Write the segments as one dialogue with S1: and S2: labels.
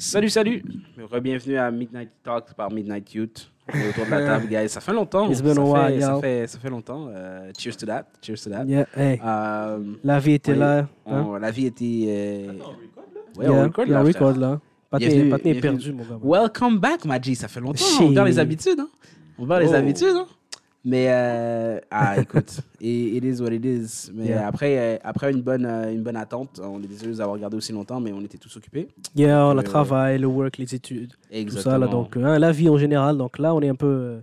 S1: Salut, salut. Bienvenue à Midnight Talk par Midnight Youth. On est autour de la table, guys. Ça fait longtemps.
S2: It's been
S1: ça,
S2: a
S1: fait,
S2: while,
S1: ça, fait, ça fait longtemps. Euh, cheers to that. Cheers to that.
S2: Yeah, hey,
S1: Euh,
S2: la vie était
S1: oui,
S2: là. hein?
S1: on- la vie était. Euh... Ouais,
S2: Yeah,
S1: on record
S2: yeah,
S1: là.
S2: on
S1: frère.
S2: record, là.
S1: Bienvenue,
S2: Patné est perdu, mon gars.
S1: Welcome back, Maji. Ça fait longtemps. On perd les habitudes. Hein? On perd les
S2: Oh.
S1: habitudes. Hein? Mais, euh, ah, écoute, it, is what it is. Mais
S2: Yeah.
S1: après, euh, après une, bonne, euh, une bonne attente, on est désolé d'avoir regardé aussi longtemps, mais on était tous occupés.
S2: Yeah,
S1: Euh,
S2: travail, le work, les études,
S1: Exactement.
S2: tout ça, là. Donc, hein, la vie en général. Donc là, on est un peu.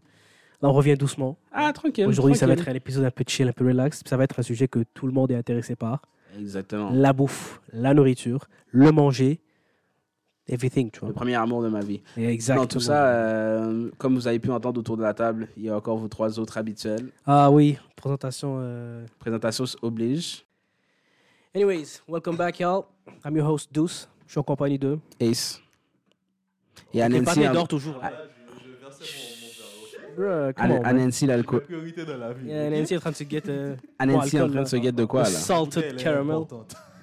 S2: Là, on revient doucement.
S1: ah, tranquille.
S2: Aujourd'hui, ça va être un épisode un peu chill, un peu relax. Ça va être un sujet que tout le monde est intéressé par.
S1: Exactement.
S2: La bouffe, la nourriture, le manger, everything, tu vois.
S1: Le premier amour de ma vie.
S2: Exactement.
S1: Dans tout ça, euh, comme vous avez pu entendre autour de la table, il y a encore vos trois autres habituels.
S2: Ah oui, présentation. euh,
S1: Présentation oblige.
S2: Anyways, welcome back, y'all. I'm your host, Deuce. Je suis en compagnie de.
S1: Ace. Et Anansi,
S2: Patné
S1: en-
S2: dort toujours.
S1: Ah.
S2: Man.
S1: Anansi, l'alcool.
S3: priorité dans la vie.
S2: Yeah, Nancy est en train de se get. euh,
S1: Anansi est en train de se guette de quoi, là?
S2: Salted caramel.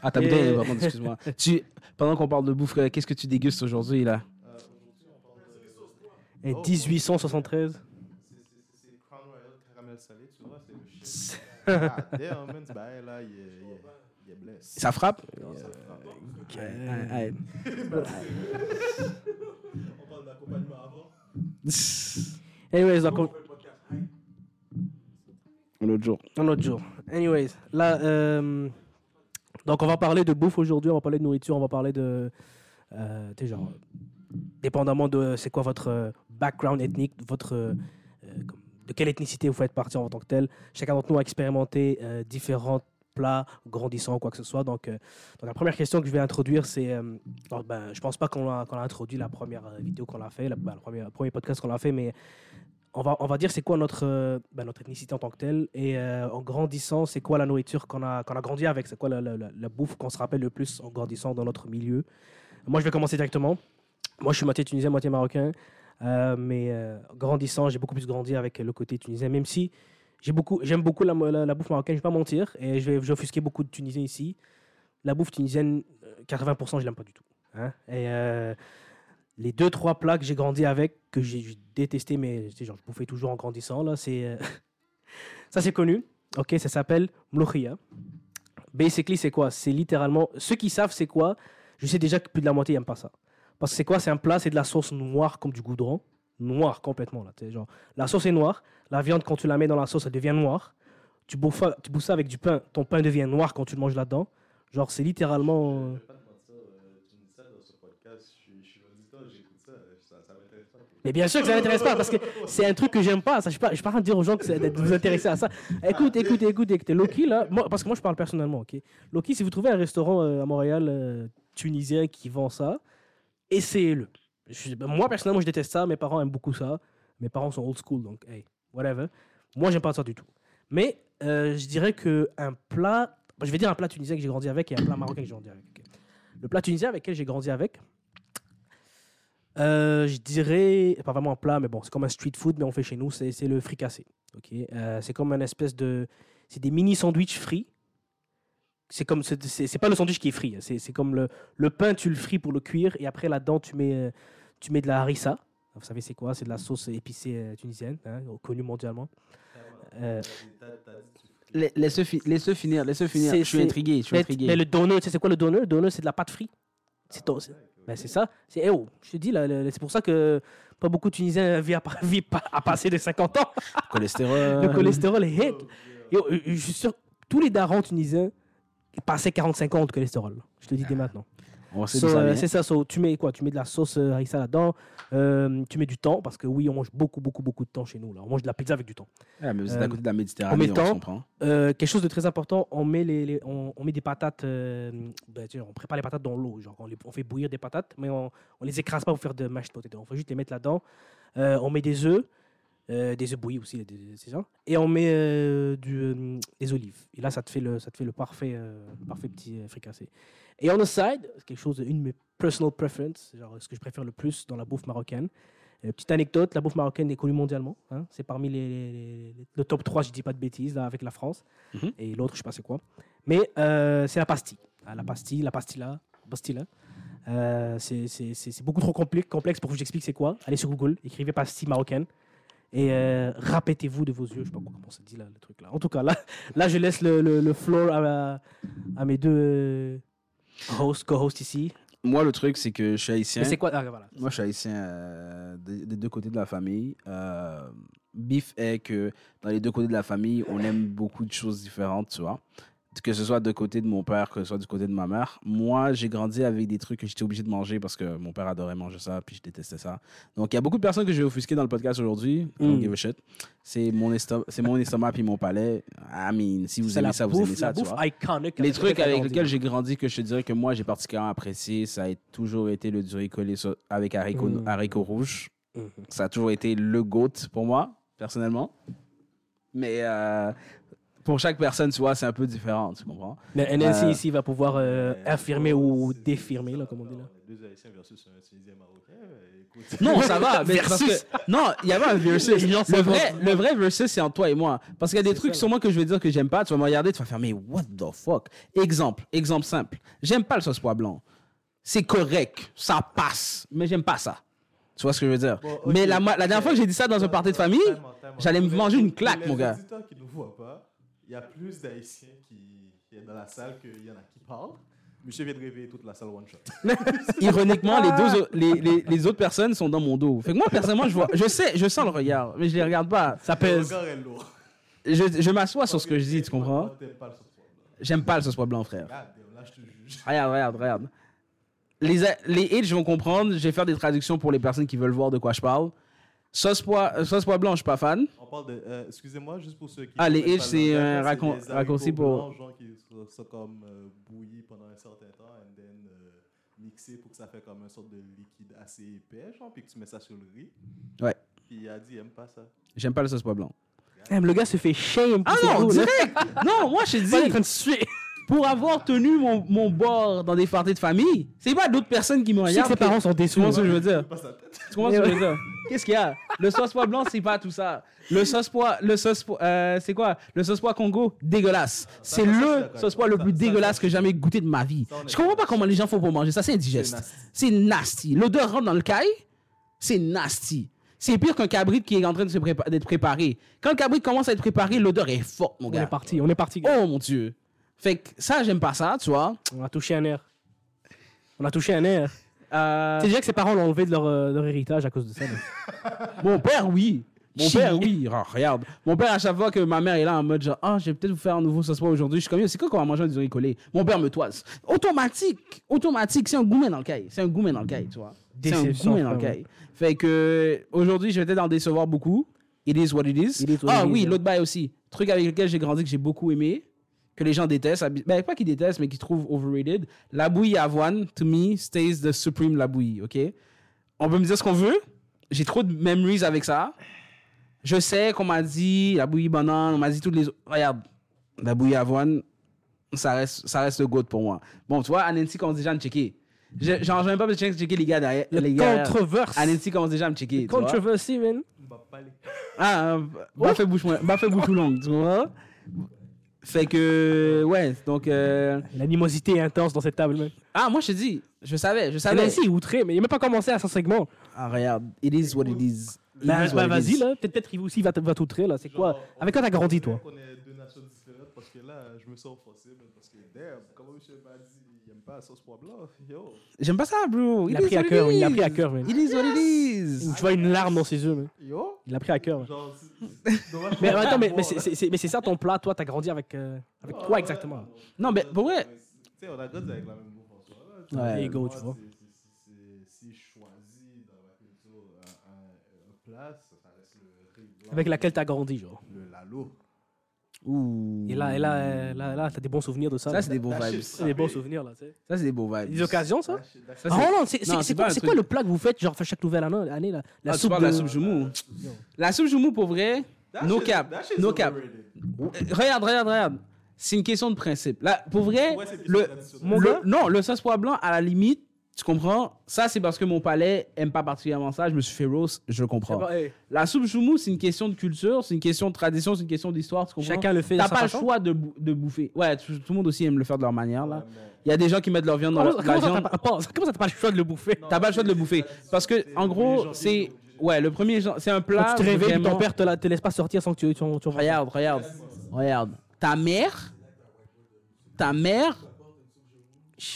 S1: Ah, ta bouteille,
S2: Et-
S1: par contre, excuse-moi. Tu, pendant qu'on parle de bouffe, euh, qu'est-ce que tu dégustes aujourd'hui, là?
S2: Et 1873.
S3: C'est Crown Royal caramel salé, tu vois, c'est le shit. Ah.
S1: Ça frappe? Ouais,
S3: On parle d'accompagnement avant.
S2: Anyways, donc, on-
S1: Un autre jour.
S2: un autre jour. Anyways, là, euh, donc on va parler de bouffe aujourd'hui, on va parler de nourriture, on va parler de. Euh, genre, dépendamment de c'est quoi votre euh, background ethnique, euh, de quelle ethnicité vous faites partie en tant que tel. Chacun d'entre nous a expérimenté euh, différents plats grandissants ou quoi que ce soit. Donc, la première question que je vais introduire, c'est. Donc, ben, je pense pas qu'on a, introduit la première vidéo qu'on a fait, la- ben, le premier, premier podcast qu'on a fait, mais on va, on va dire c'est quoi notre, euh, ben, notre ethnicité en tant que telle. Et euh, en grandissant, c'est quoi la nourriture qu'on a, qu'on a grandi avec? C'est quoi la, la- bouffe qu'on se rappelle le plus en grandissant dans notre milieu? Moi, je vais commencer directement. Moi, je suis moitié tunisien, moitié marocain. Euh, mais euh, grandissant, j'ai beaucoup plus grandi avec le côté tunisien, même si j'ai beaucoup, j'aime beaucoup la, la- bouffe marocaine, je vais pas mentir, et je vais, offusquer beaucoup de Tunisiens ici. La bouffe tunisienne, euh, 80%, je l'aime pas du tout. hein. Les deux, trois plats que j'ai grandi avec, que j'ai détesté, mais genre, je bouffais toujours en grandissant, là, c'est. euh, ça, c'est connu. Ok, ça s'appelle mloukhia. Basically, c'est quoi? C'est littéralement. Ceux qui savent c'est quoi, je sais déjà que plus de la moitié n'aiment pas ça. Parce que c'est quoi? C'est un plat, c'est de la sauce noire comme du goudron. Noire complètement, là. Genre, la sauce est noire. La viande, quand tu la mets dans la sauce, elle devient noire. Tu bouffes, tu bouffes ça avec du pain. Ton pain devient noir quand tu le manges là-dedans. Genre, c'est littéralement. euh,
S3: tu me dis ça dans ce podcast, je suis- je suis auditeur, j'écoute ça, ça, ça m'intéresse pas.
S2: Mais bien sûr que ça m'intéresse pas parce que c'est un truc que j'aime pas. Ça, je je suis pas en train de dire aux gens que de vous intéresser à ça. Écoute, écoute, écoute, écoute. Loki là, moi, parce que moi je parle personnellement, ok. Loki, si vous trouvez un restaurant euh, à Montréal euh, tunisien qui vend ça, essayez-le. Moi personnellement, je déteste ça. Mes parents aiment beaucoup ça. Mes parents sont old school, donc hey, whatever. Moi, j'aime pas ça du tout. Mais euh, je dirais que un plat, je vais dire un plat tunisien que j'ai grandi avec et un plat marocain que j'ai grandi avec. Le plat tunisien avec lequel j'ai grandi avec, euh, je dirais, pas vraiment un plat, mais bon, c'est comme un street food, mais on fait chez nous, c'est le fricassé. ok Euh, c'est comme un espèce de. C'est des mini sandwichs frits. C'est comme. C'est pas le sandwich qui est frit. hein. C'est comme le, le pain, tu le frites pour le cuire, et après là-dedans, tu mets, euh, tu mets de la harissa. Vous savez, c'est quoi? C'est de la sauce épicée tunisienne, hein, connue mondialement. Euh,
S1: La- Laisse-le fi- laisse-le finir, laisse-le finir. Je suis intrigué, je suis intrigué.
S2: mais le donut, tu sais, c'est quoi le donut? Le donut, c'est de la pâte frite. C'est c'est- ben, c'est ça. C'est eh oh, je te dis, là, c'est pour ça que pas beaucoup de Tunisiens vivent à, vivent à passer de 50 ans.
S1: Cholestérol.
S2: le cholestérol est hit. Yo, euh, je suis sûr, tous les darons tunisiens passaient 45 ans de cholestérol. Je te dis dès maintenant.
S1: On sait
S2: So, euh, c'est ça. so, tu mets quoi? Tu mets de la sauce euh, harissa là-dedans. euh, tu mets du thon parce que oui, on mange beaucoup, beaucoup, beaucoup de thon chez nous. Là. On mange de la pizza avec du thon.
S1: Ah, mais vous êtes
S2: euh,
S1: à côté de la
S2: on
S1: Méditerranée,
S2: met
S1: on,
S2: temps.
S1: comprend.
S2: Euh, quelque chose de très important, on met, les, les- on, on met des patates, euh, ben, tu sais, on prépare les patates dans l'eau, genre on, les- on fait bouillir des patates, mais on, on les écrase pas pour faire de mashed potato, on fait juste les mettre là-dedans. Euh, on met des œufs, euh, des œufs bouillis aussi, c'est ça, et on met euh, du, euh, des olives. Et là, ça te fait le, ça te fait le parfait, parfait petit fricassé. Et on the side, quelque chose, une de mes personal preferences, genre ce que je préfère le plus dans la bouffe marocaine. Petite anecdote, la bouffe marocaine est connue mondialement. hein. C'est parmi les, les- les- le top 3, je dis pas de bêtises, là, avec la France.
S1: Mhm.
S2: Et l'autre, je sais pas c'est quoi. Mais c'est la pastille. Ah, la pastille, la pastilla, pastilla. Euh, c'est- beaucoup trop complexe, complexe pour que je vous explique c'est quoi. Allez sur Google, écrivez pastilles marocaines et euh, répétez-vous de vos yeux. Je sais pas comment ça dit là, le truc là. En tout cas, là, là je laisse le, le, le floor à, à mes deux euh, hosts, co-hosts ici.
S1: Moi, le truc, c'est que je suis haïtien.
S2: Mais c'est quoi? Ah, voilà.
S1: Moi, je suis haïtien euh, des, des deux côtés de la famille. Euh, bif est que dans les deux côtés de la famille, on aime beaucoup de choses différentes, tu vois. Que ce soit du côté de mon père, que ce soit du côté de ma mère. Moi, j'ai grandi avec des trucs que j'étais obligé de manger parce que mon père adorait manger ça, puis je détestais ça. Donc, il y a beaucoup de personnes que j'ai offusquées dans le podcast aujourd'hui. I don't
S2: Mm.
S1: give a shit. C'est mon, estomac, c'est mon estomac puis mon palais. I mean, si vous
S2: C'est
S1: aimez ça, vous aimez ça, tu vois les trucs avec lesquels j'ai grandi que je te dirais que moi j'ai particulièrement apprécié, ça a toujours été le duricolé so- avec haricots,
S2: Mm.
S1: haricots rouges.
S2: Mhm.
S1: Ça a toujours été le GOAT pour moi, personnellement. Mais euh, pour chaque personne, tu vois, c'est un peu différent, tu comprends?
S2: Mais NLC
S1: Euh,
S2: ici va pouvoir euh, affirmer ou défirmer, là, comme on dit là.
S3: Les deux Haïtiens versus un Tunisien marocain. euh, écoute.
S1: Non, ça va. mais parce
S2: Versus.
S1: que- non, il y a pas un versus.
S2: Les
S1: Le vrai, le vrai versus, c'est entre toi et moi. Parce qu'il y a des trucs
S2: ça,
S1: sur moi que je vais dire que j'aime pas. Tu vas me regarder, tu vas faire, mais what the fuck? Exemple, exemple simple. J'aime pas le sauce pois blanc. C'est correct, ça passe, mais j'aime pas ça. Tu vois ce que je veux dire?
S3: Bon.
S1: Mais la, la dernière fois que j'ai dit ça dans un party de famille, j'allais me manger
S3: les-
S1: une claque, mon
S3: les
S1: gars.
S3: auditeurs qui ne voient pas, il y a plus d'Haïtiens qui, qui est dans la salle qu'il y en a qui parlent. Monsieur vient de réveiller toute la salle one shot.
S1: ironiquement, les, deux, au- les, les, les autres personnes sont dans mon dos. Fait que moi, personnellement, je vois, je sais, je sens le regard, mais je les regarde pas.
S2: Ça
S3: Le
S2: pèse.
S3: regard est lourd.
S1: Je, je m'assois sur ce que je dis, tu comprends?
S3: Toi, t'aimes pas le sauce poivre blanc.
S1: J'aime pas le sauce pois blanc, frère.
S3: God damn, là, je te juge.
S1: Regarde, regarde, regarde. Les, a- les H vont comprendre. Je vais faire des traductions pour les personnes qui veulent voir de quoi je parle. Sauce pois, euh, sauce pois blanc, je suis pas fan.
S3: On parle de. euh, Excusez-moi, juste pour ceux qui.
S1: Ah, les
S3: connaissent
S1: H,
S3: pas le
S1: c'est un racon- raccourci pour-
S3: blancs, genre qui sont, sont comme euh, bouillis pendant un certain temps, and then euh, mixés pour que ça fait comme une sorte de liquide assez épais, genre, puis que tu mets ça sur le riz.
S1: Ouais.
S3: Puis il a dit, il aime pas ça.
S1: J'aime pas le sauce pois blanc.
S2: Le gars se fait shame.
S1: Ah non, direct! non, moi, je te
S2: Pas en
S1: dis,
S2: train de suer.
S1: pour avoir tenu mon, mon bord dans des parties de famille, c'est pas d'autres personnes qui me
S2: Je sais que
S1: regardent.
S2: ses parents sont déçus.
S1: Tu comprends ce que je veux dire? Tu comprends ce que je veux dire? Qu'est-ce qu'il y a? Le sauce pois blanc, c'est pas tout ça. Le sauce pois, le sauce pois, euh, c'est quoi? Le sauce pois Congo, dégueulasse. C'est le sauce pois le plus dégueulasse
S3: ça,
S1: que j'ai jamais goûté de ma vie.
S3: On
S1: Je comprends pas comment les gens font pour manger ça. C'est indigeste.
S3: nasty.
S1: C'est nasty. L'odeur rentre dans le caille, c'est nasty. C'est pire qu'un cabrit qui est en train de se prépa- d'être préparé. Quand le cabrit commence à être préparé, l'odeur est forte, mon
S2: On
S1: gars.
S2: est parti, on est parti. gars.
S1: Oh mon dieu. Fait que ça, j'aime pas ça, tu vois.
S2: On a touché un air. On a touché un air.
S1: Euh,
S2: C'est déjà que ses parents l'ont enlevé de leur, euh, leur héritage à cause de ça.
S1: Mon père, oui. Mon père, oui. Ah, regarde. Mon père, à chaque fois que ma mère est là en mode genre, ah, je vais peut-être vous faire un nouveau sauce aujourd'hui, je suis comme, c'est quoi qu'on va manger du riz collé Mon père me toise. Automatique. Automatique. C'est un gourmet dans le caille. C'est un gourmet dans le caille, tu vois. C'est un gourmet dans le caille. Fait que, aujourd'hui, je vais peut-être en décevoir beaucoup. It is what it is.
S2: It is what
S1: ah
S2: it is,
S1: oui,
S2: hein.
S1: l'autre bail aussi. Truc avec lequel j'ai grandi, que j'ai beaucoup aimé, que les gens détestent. Ben, pas qu'ils détestent, mais qu'ils trouvent overrated. La bouillie avoine, to me, stays the supreme la bouillie, ok? On peut me dire ce qu'on veut. J'ai trop de memories avec ça. Je sais qu'on m'a dit la bouillie banane, on m'a dit toutes les autres. Regarde, la bouillie avoine, ça reste, ça reste le goût pour moi. Bon, tu vois, Anansi commence déjà à me checker. Je- J'en ai même pas besoin de checker les gars derrière.
S2: Le
S1: les
S2: controverse.
S1: Anansi commence déjà à me checker.
S2: Controversy, man.
S3: Bah, pas les-
S1: Ah, euh, bah fait bouche, moins- bah fait bouche longue, tu vois. Fait que, ouais, donc. euh,
S2: L'animosité est intense dans cette table, man.
S1: Ah, moi je te dis, je savais, je
S2: C'est
S1: savais.
S2: Nancy, outré, mais il n'a même pas commencé à son segment.
S1: Ah, regarde, it is what it is. It
S2: Bah, bah, vas-y, là. Peut-être qu'il aussi va t- va t'outrer, là. C'est quoi? Avec quoi t'as grandi, toi?
S3: On est deux nations différentes parce que là, je me sens forcé, man, parce que, damn, comment monsieur m'a dit, il aime pas la sauce pois blanc, yo.
S1: J'aime pas ça, bro.
S2: Il
S1: It
S2: a
S1: is
S2: pris à cœur, il a
S1: is.
S2: pris à cœur, man.
S1: It is what it is.
S2: Tu vois une larme dans ses yeux, man.
S3: Yo?
S2: Il a pris à cœur.
S3: Genre,
S2: Mais attends, mais, mais c'est-
S3: là.
S2: c'est c'est- mais c'est ça ton plat, toi, t'as grandi avec, euh, avec
S3: Ah,
S2: quoi
S3: ouais,
S2: exactement?
S3: Ouais.
S1: Non, mais pour vrai.
S3: Tu sais, on a grandi avec la même bouffe en soi. là.
S1: Ouais.
S3: vois,
S2: There you go,
S3: moi,
S2: tu vois.
S3: Si je choisis dans ma culture un, plat, ça reste le.
S2: Avec laquelle t'as grandi, genre.
S3: Le lalo.
S1: Ouh.
S2: Et là, et là, euh, là, là t'as des bons souvenirs de ça.
S1: Ça, c'est des bons
S3: That
S1: vibes.
S2: C'est des bons souvenirs, là, tu sais.
S1: Ça, c'est des beaux vibes.
S2: Des occasions, ça
S1: Ça,
S2: Ah,
S1: Non,
S2: c'est- quoi,
S1: truc-
S2: le plat que vous faites, genre, chaque nouvelle année, là? La
S1: Ah,
S2: soupe
S1: de la soupe joumou. La soupe joumou, pour vrai,
S3: that
S1: no
S3: shit-
S1: cap. No Regarde, regarde, regarde. C'est une question de principe. Là, pour vrai,
S3: Ouais,
S1: le, le- non, le sauce blanc, à la limite, Tu comprends? Ça, c'est parce que mon palais aime pas particulièrement ça. Je me suis fait roast, je comprends.
S2: Hey,
S1: La soupe choumou, c'est une question de culture, c'est une question de tradition, c'est une question d'histoire. Tu comprends?
S2: Chacun le fait
S1: T'as pas le choix de, bou- de bouffer. Ouais, tout, tout le monde aussi aime le faire de leur manière. là. Il y a des gens qui mettent leur viande dans
S2: Comment,
S1: leur,
S2: comment
S1: la viande.
S2: t'as pas, pause. comment ça, t'as pas le choix de le bouffer?
S1: T'as pas le choix de le bouffer. Parce que, en gros, c'est. Ouais, le premier, c'est un plat.
S2: Quand tu te réveilles,
S1: vraiment-
S2: ton père te, la- te laisse pas sortir sans que tu, tu, tu
S1: Regarde, regarde, regarde. Ta mère, ta mère,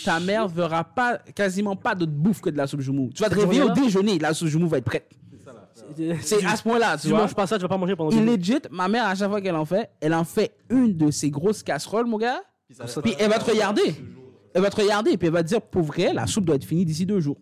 S1: ta mère verra pas, quasiment pas d'autre bouffe que de la soupe joumou. Tu vas te réveiller au déjeuner, la soupe joumou va être prête. C'est à ce point-là, tu
S2: tu
S1: vois.
S2: manges pas ça, tu vas pas manger pendant
S1: Il legit, ma mère, à chaque fois qu'elle en fait, elle en fait une de ces grosses casseroles, mon gars. Puis elle va te regarder. Elle va te regarder, puis elle va te dire, pour vrai, la soupe doit être finie d'ici deux jours.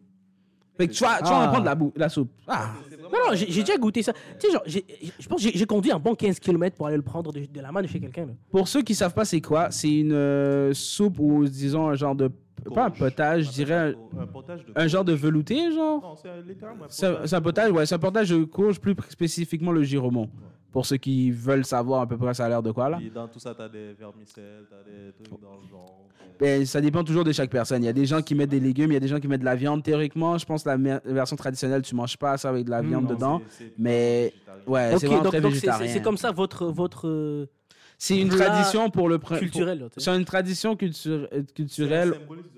S1: Fait que tu vas, tu vas
S2: Ah.
S1: en prendre la, la soupe. Ah.
S2: Non, non, j'ai déjà goûté ça. Tu sais, genre, je pense que j'ai- conduit un bon 15 km pour aller le prendre de, de la main de chez quelqu'un.
S1: Pour ceux qui savent pas c'est quoi, c'est une euh, soupe ou disons un genre de pas un potage, je dirais un,
S3: Un potage de.
S1: un genre de velouté genre?
S3: Non, c'est un- littéralement potage.
S1: c'est un potage, ouais, c'est un potage de courge, plus spécifiquement le giromont. Pour ceux qui veulent savoir à peu près ça a l'air de quoi là.
S3: Dans tout ça, t'as des vermicelles, t'as des trucs dans le genre.
S1: Ben, ça dépend toujours de chaque personne. Il y a des gens qui mettent des légumes, il y a des gens qui mettent de la viande. Théoriquement, je pense que la version traditionnelle, tu manges pas ça avec de la
S2: Mm,
S1: viande
S3: Non,
S1: dedans.
S3: c'est- c'est
S1: mais-. Ouais, c'est vraiment
S2: donc
S1: très
S2: donc c'est- c'est
S1: végétarien.
S2: c'est comme ça votre, votre
S1: C'est une tradition pour le prin-
S2: culturel. là, tu
S1: pour-
S2: sais.
S1: C'est une tradition culture- culturelle
S3: C'est un symbolisme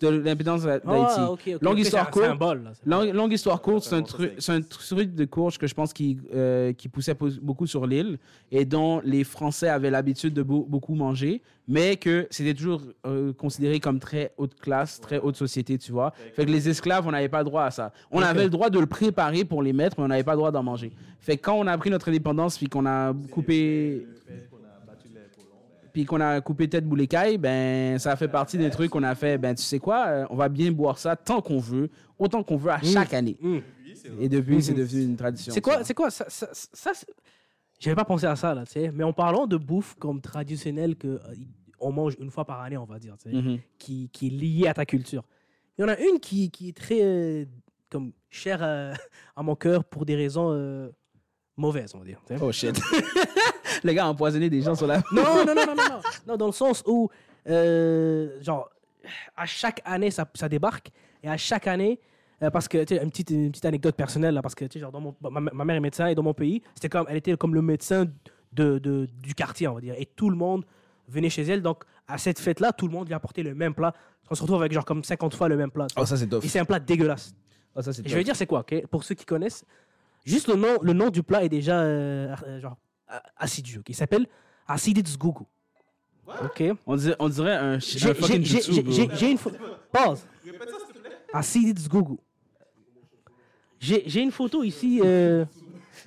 S3: de l'indépendance
S1: d'Haïti. Longue histoire
S2: un-
S1: courte.
S2: bol, là, c'est-
S1: Longue, histoire courte, c'est un, un truc de courge que je pense qui, euh, qui poussait beaucoup sur l'île et dont les Français avaient l'habitude de beau- beaucoup manger, mais que c'était toujours euh, considéré comme très haute classe, très haute société, tu vois. Fait que les esclaves, on n'avait pas droit à ça. On avait le droit de le préparer pour les mettre, mais on n'avait pas le droit d'en manger. Fait que quand on a pris notre indépendance, puis qu'on a coupé puis qu'on a coupé tête boule écaille, ben ça fait partie des trucs qu'on a fait. Ben tu sais quoi, euh, on va bien boire ça tant qu'on veut, autant qu'on veut à chaque année.
S2: Mm.
S1: Et depuis, c'est
S2: Mhm.
S1: devenu une tradition.
S2: C'est quoi,
S1: ça.
S2: c'est quoi ça, ça, ça, c'est- J'avais pas pensé à ça, là, tu sais. Mais en parlant de bouffe comme traditionnelle que euh, on mange une fois par année, on va dire, tu sais, qui, qui est liée à ta culture. Il y en a une qui, qui est très euh, comme chère euh, à mon cœur pour des raisons euh, mauvaises, on va dire.
S1: Oh shit. Les gars ont empoisonné des gens sur la.
S2: Non, non, non, non, non, non. Non, dans le sens où, euh, genre, à chaque année, ça, ça débarque. Et à chaque année, euh, parce que, tu sais, une petite, une petite anecdote personnelle, là, parce que, tu sais, genre, dans mon, ma, ma mère est médecin et dans mon pays, c'était comme, elle était comme le médecin de, de- du quartier, on va dire. Et tout le monde venait chez elle. Donc, à cette fête-là, tout le monde lui apportait le même plat. On se retrouve avec, genre, comme 50 fois le même plat.
S1: Oh, ça c'est.
S2: Et c'est un plat dégueulasse.
S1: Oh, ça c'est
S2: Et je vais dire c'est quoi, ok? Pour ceux qui connaissent, juste le nom, le nom du plat est déjà euh, genre assidu. ok? Il s'appelle Acidits Gugu. Ok.
S1: On dirait, on dirait un,
S2: J'ai
S1: un fucking
S2: j'ai-
S1: jutsu,
S2: j'ai-
S1: bro.
S2: j'ai- j'ai une photo. Pause. Gugu. J'ai j'ai une photo ici. euh.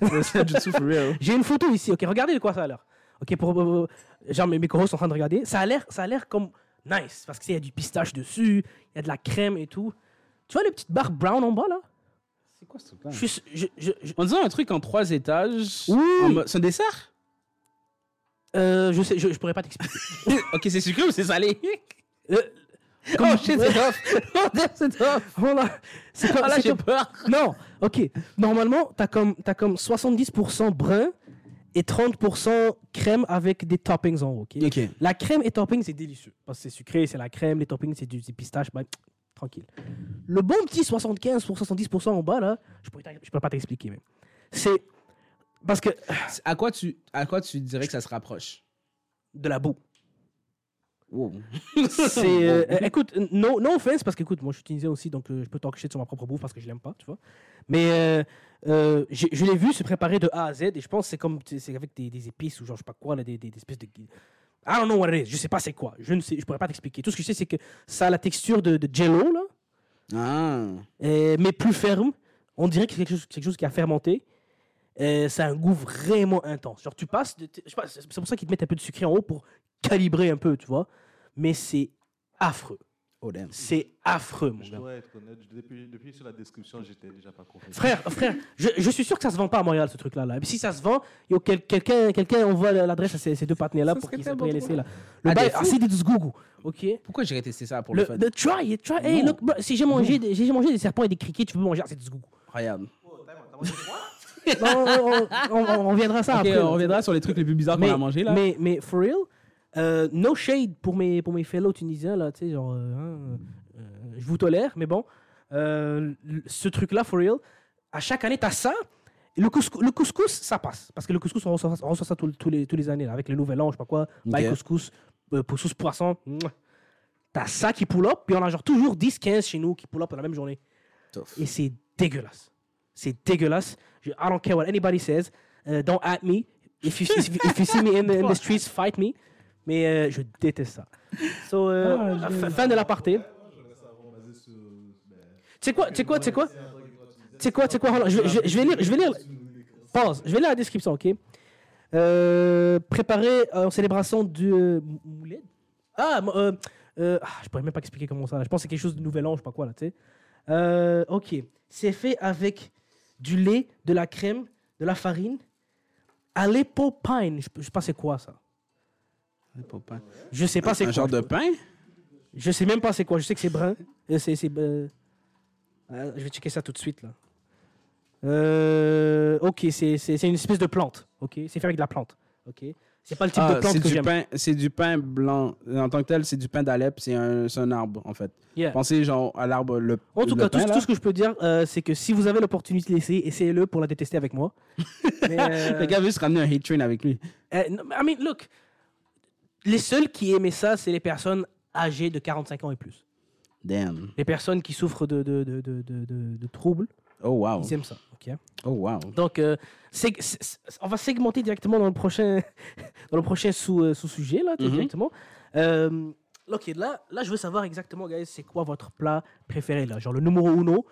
S2: J'ai une photo ici. Ok, regardez de quoi ça a l'air. Ok, pour euh, genre mes micros sont en train de regarder. Ça a l'air, ça a l'air comme nice parce qu'il y a du pistache dessus, il y a de la crème et tout. Tu vois les petites barres brown en bas là?
S1: C'est quoi ce truc-là
S2: je, suis- je, je, je-
S1: On dirait un truc en trois étages.
S2: Oui.
S1: En C'est un dessert
S2: euh, je sais, je, je pourrais pas t'expliquer.
S1: Ok, c'est sucré ou c'est salé
S2: Euh,
S1: Oh shit, c'est tough. Oh damn, c'est tough.
S2: Voilà. C'est comme,
S1: Ah là,
S2: c'est
S1: j'ai
S2: comme-
S1: peur.
S2: Non, ok. Normalement, t'as comme, t'as comme 70% brun et 30% crème avec des toppings en haut. ok?
S1: Ok.
S2: La crème et toppings, c'est délicieux. Parce que c'est sucré, c'est la crème, les toppings, c'est du c'est pistache. bah, tranquille. Le bon petit 75 pour 70% en bas, là, je pourrais, t'a- je pourrais pas t'expliquer. mais C'est parce que
S1: À quoi tu, à quoi tu dirais que ça se rapproche?
S2: De la boue.
S1: Wow.
S2: C'est, euh, euh, écoute, no, no offense, parce que écoute, moi je suis tunisien aussi, donc euh, je peux t'encacher sur ma propre bouffe parce que je l'aime pas, tu vois. Mais euh, je l'ai vu se préparer de A à Z et je pense que c'est comme c'est c'est avec des, des épices ou genre je sais pas quoi, là, des, des, des espèces de. I don't know what it is, je sais pas c'est quoi, je ne sais, je pourrais pas t'expliquer. Tout ce que je sais, c'est que ça a la texture de, de jello, là,
S1: Ah.
S2: euh, mais plus ferme. On dirait que c'est quelque chose, quelque chose qui a fermenté. Euh, ça a un goût vraiment intense. Genre, tu passes. de- je sais pas, c'est c'est pour ça qu'ils te mettent un peu de sucré en haut pour calibrer un peu, tu vois. Mais c'est affreux.
S1: Oh.
S2: C'est affreux, mon
S3: Je
S2: gars.
S3: dois être honnête, je- depuis, depuis sur la description, j'étais déjà pas convaincu.
S2: Frère, frère, je, je suis sûr que ça se vend pas à Montréal, ce truc-là. Là. Si ça se vend, quelqu'un quelqu'un envoie l'adresse à ces, ces deux partenaires-là pour qu'ils
S1: bon,
S2: laisser là.
S1: À
S2: Le bail, ah, c'est des gougou. Ok?
S1: Pourquoi j'irais tester ça pour
S2: Le,
S1: le, fun?
S2: the try try. Hey, look, bro, si j'ai mangé, des- si j'ai mangé des serpents et des criquets, tu peux manger ah, c'est du gougou.
S1: Regarde.
S2: Non, on, on, on- on reviendra à ça
S1: Ok,
S2: après.
S1: on reviendra sur les trucs les plus bizarres qu'on a mangé là.
S2: Mais, mais for real, euh, no shade pour mes, pour mes fellow tunisiens, là, tu sais, genre, euh, hein, euh, je vous tolère, mais bon, ce truc-là, for real, à chaque année, t'as ça. Le couscous, le couscous, ça passe. Parce que le couscous, on reçoit, on reçoit ça tous tous les, tous les années, là, avec le nouvel an, je sais pas quoi, bail couscous, euh, couscous poisson. T'as ça qui pull up, puis on a genre toujours 10-15 chez nous qui pull up dans la même journée.
S1: Tough.
S2: Et c'est dégueulasse. C'est dégueulasse. Je- I don't care what anybody says. Uh, don't at me. If you, if, you- if you see me in the, in the streets, fight me. Mais euh, je déteste ça. So, euh,
S1: Ah,
S2: fin- fin de l'aparté. Tu sais quoi, tu sais quoi, tu sais quoi? Tu sais quoi, tu sais quoi? hold on, Je, vais- je, vais- je vais lire, je vais lire. Pause. Je vais lire la description, ok? Euh, préparé en célébration du euh, Mou- Mouled. Ah, mo- euh, euh, ah, je pourrais même pas expliquer comment ça. là. Je pense que c'est quelque chose de nouvel an, je sais pas quoi là, tu sais. Euh, ok. C'est fait avec du lait, de la crème, de la farine, Aleppo Pine. Je, je sais pas c'est quoi ça? Je sais pas c'est
S1: Un
S2: quoi.
S1: genre de pain?
S2: Je sais même pas c'est quoi. Je sais que c'est brun. Euh, C'est, c'est, euh, euh, je vais checker ça tout de suite là. Euh, ok, c'est, c'est, une espèce de plante. Ok, c'est fait avec de la plante. Ok, c'est pas le type
S1: Ah,
S2: de plante
S1: c'est
S2: que j'aime.
S1: pain, c'est du pain blanc. En tant que tel, c'est du pain d'Alep. C'est un, c'est un arbre, en fait.
S2: Yeah.
S1: Pensez genre à l'arbre le.
S2: En tout
S1: le
S2: cas, tout,
S1: pain,
S2: ce que je peux dire, euh, c'est que si vous avez l'opportunité de l'essayer, essayez-le pour la détester avec moi. Mais, euh,
S1: Le gars veut juste ramener un hate train avec lui.
S2: euh, no, I mean, look, les seuls qui aimaient ça, c'est les personnes âgées de 45 ans et plus.
S1: Damn.
S2: Les personnes qui souffrent de, de, de, de, de- de- de troubles,
S1: Oh wow.
S2: ils aiment ça. ok
S1: Oh wow.
S2: Donc, euh, on va segmenter directement dans le prochain, dans le prochain sous, euh, sous-sujet, là,
S1: Mhm.
S2: directement. Euh, ok, là, là, je veux savoir exactement, guys, c'est quoi votre plat préféré, là? Genre le numéro uno,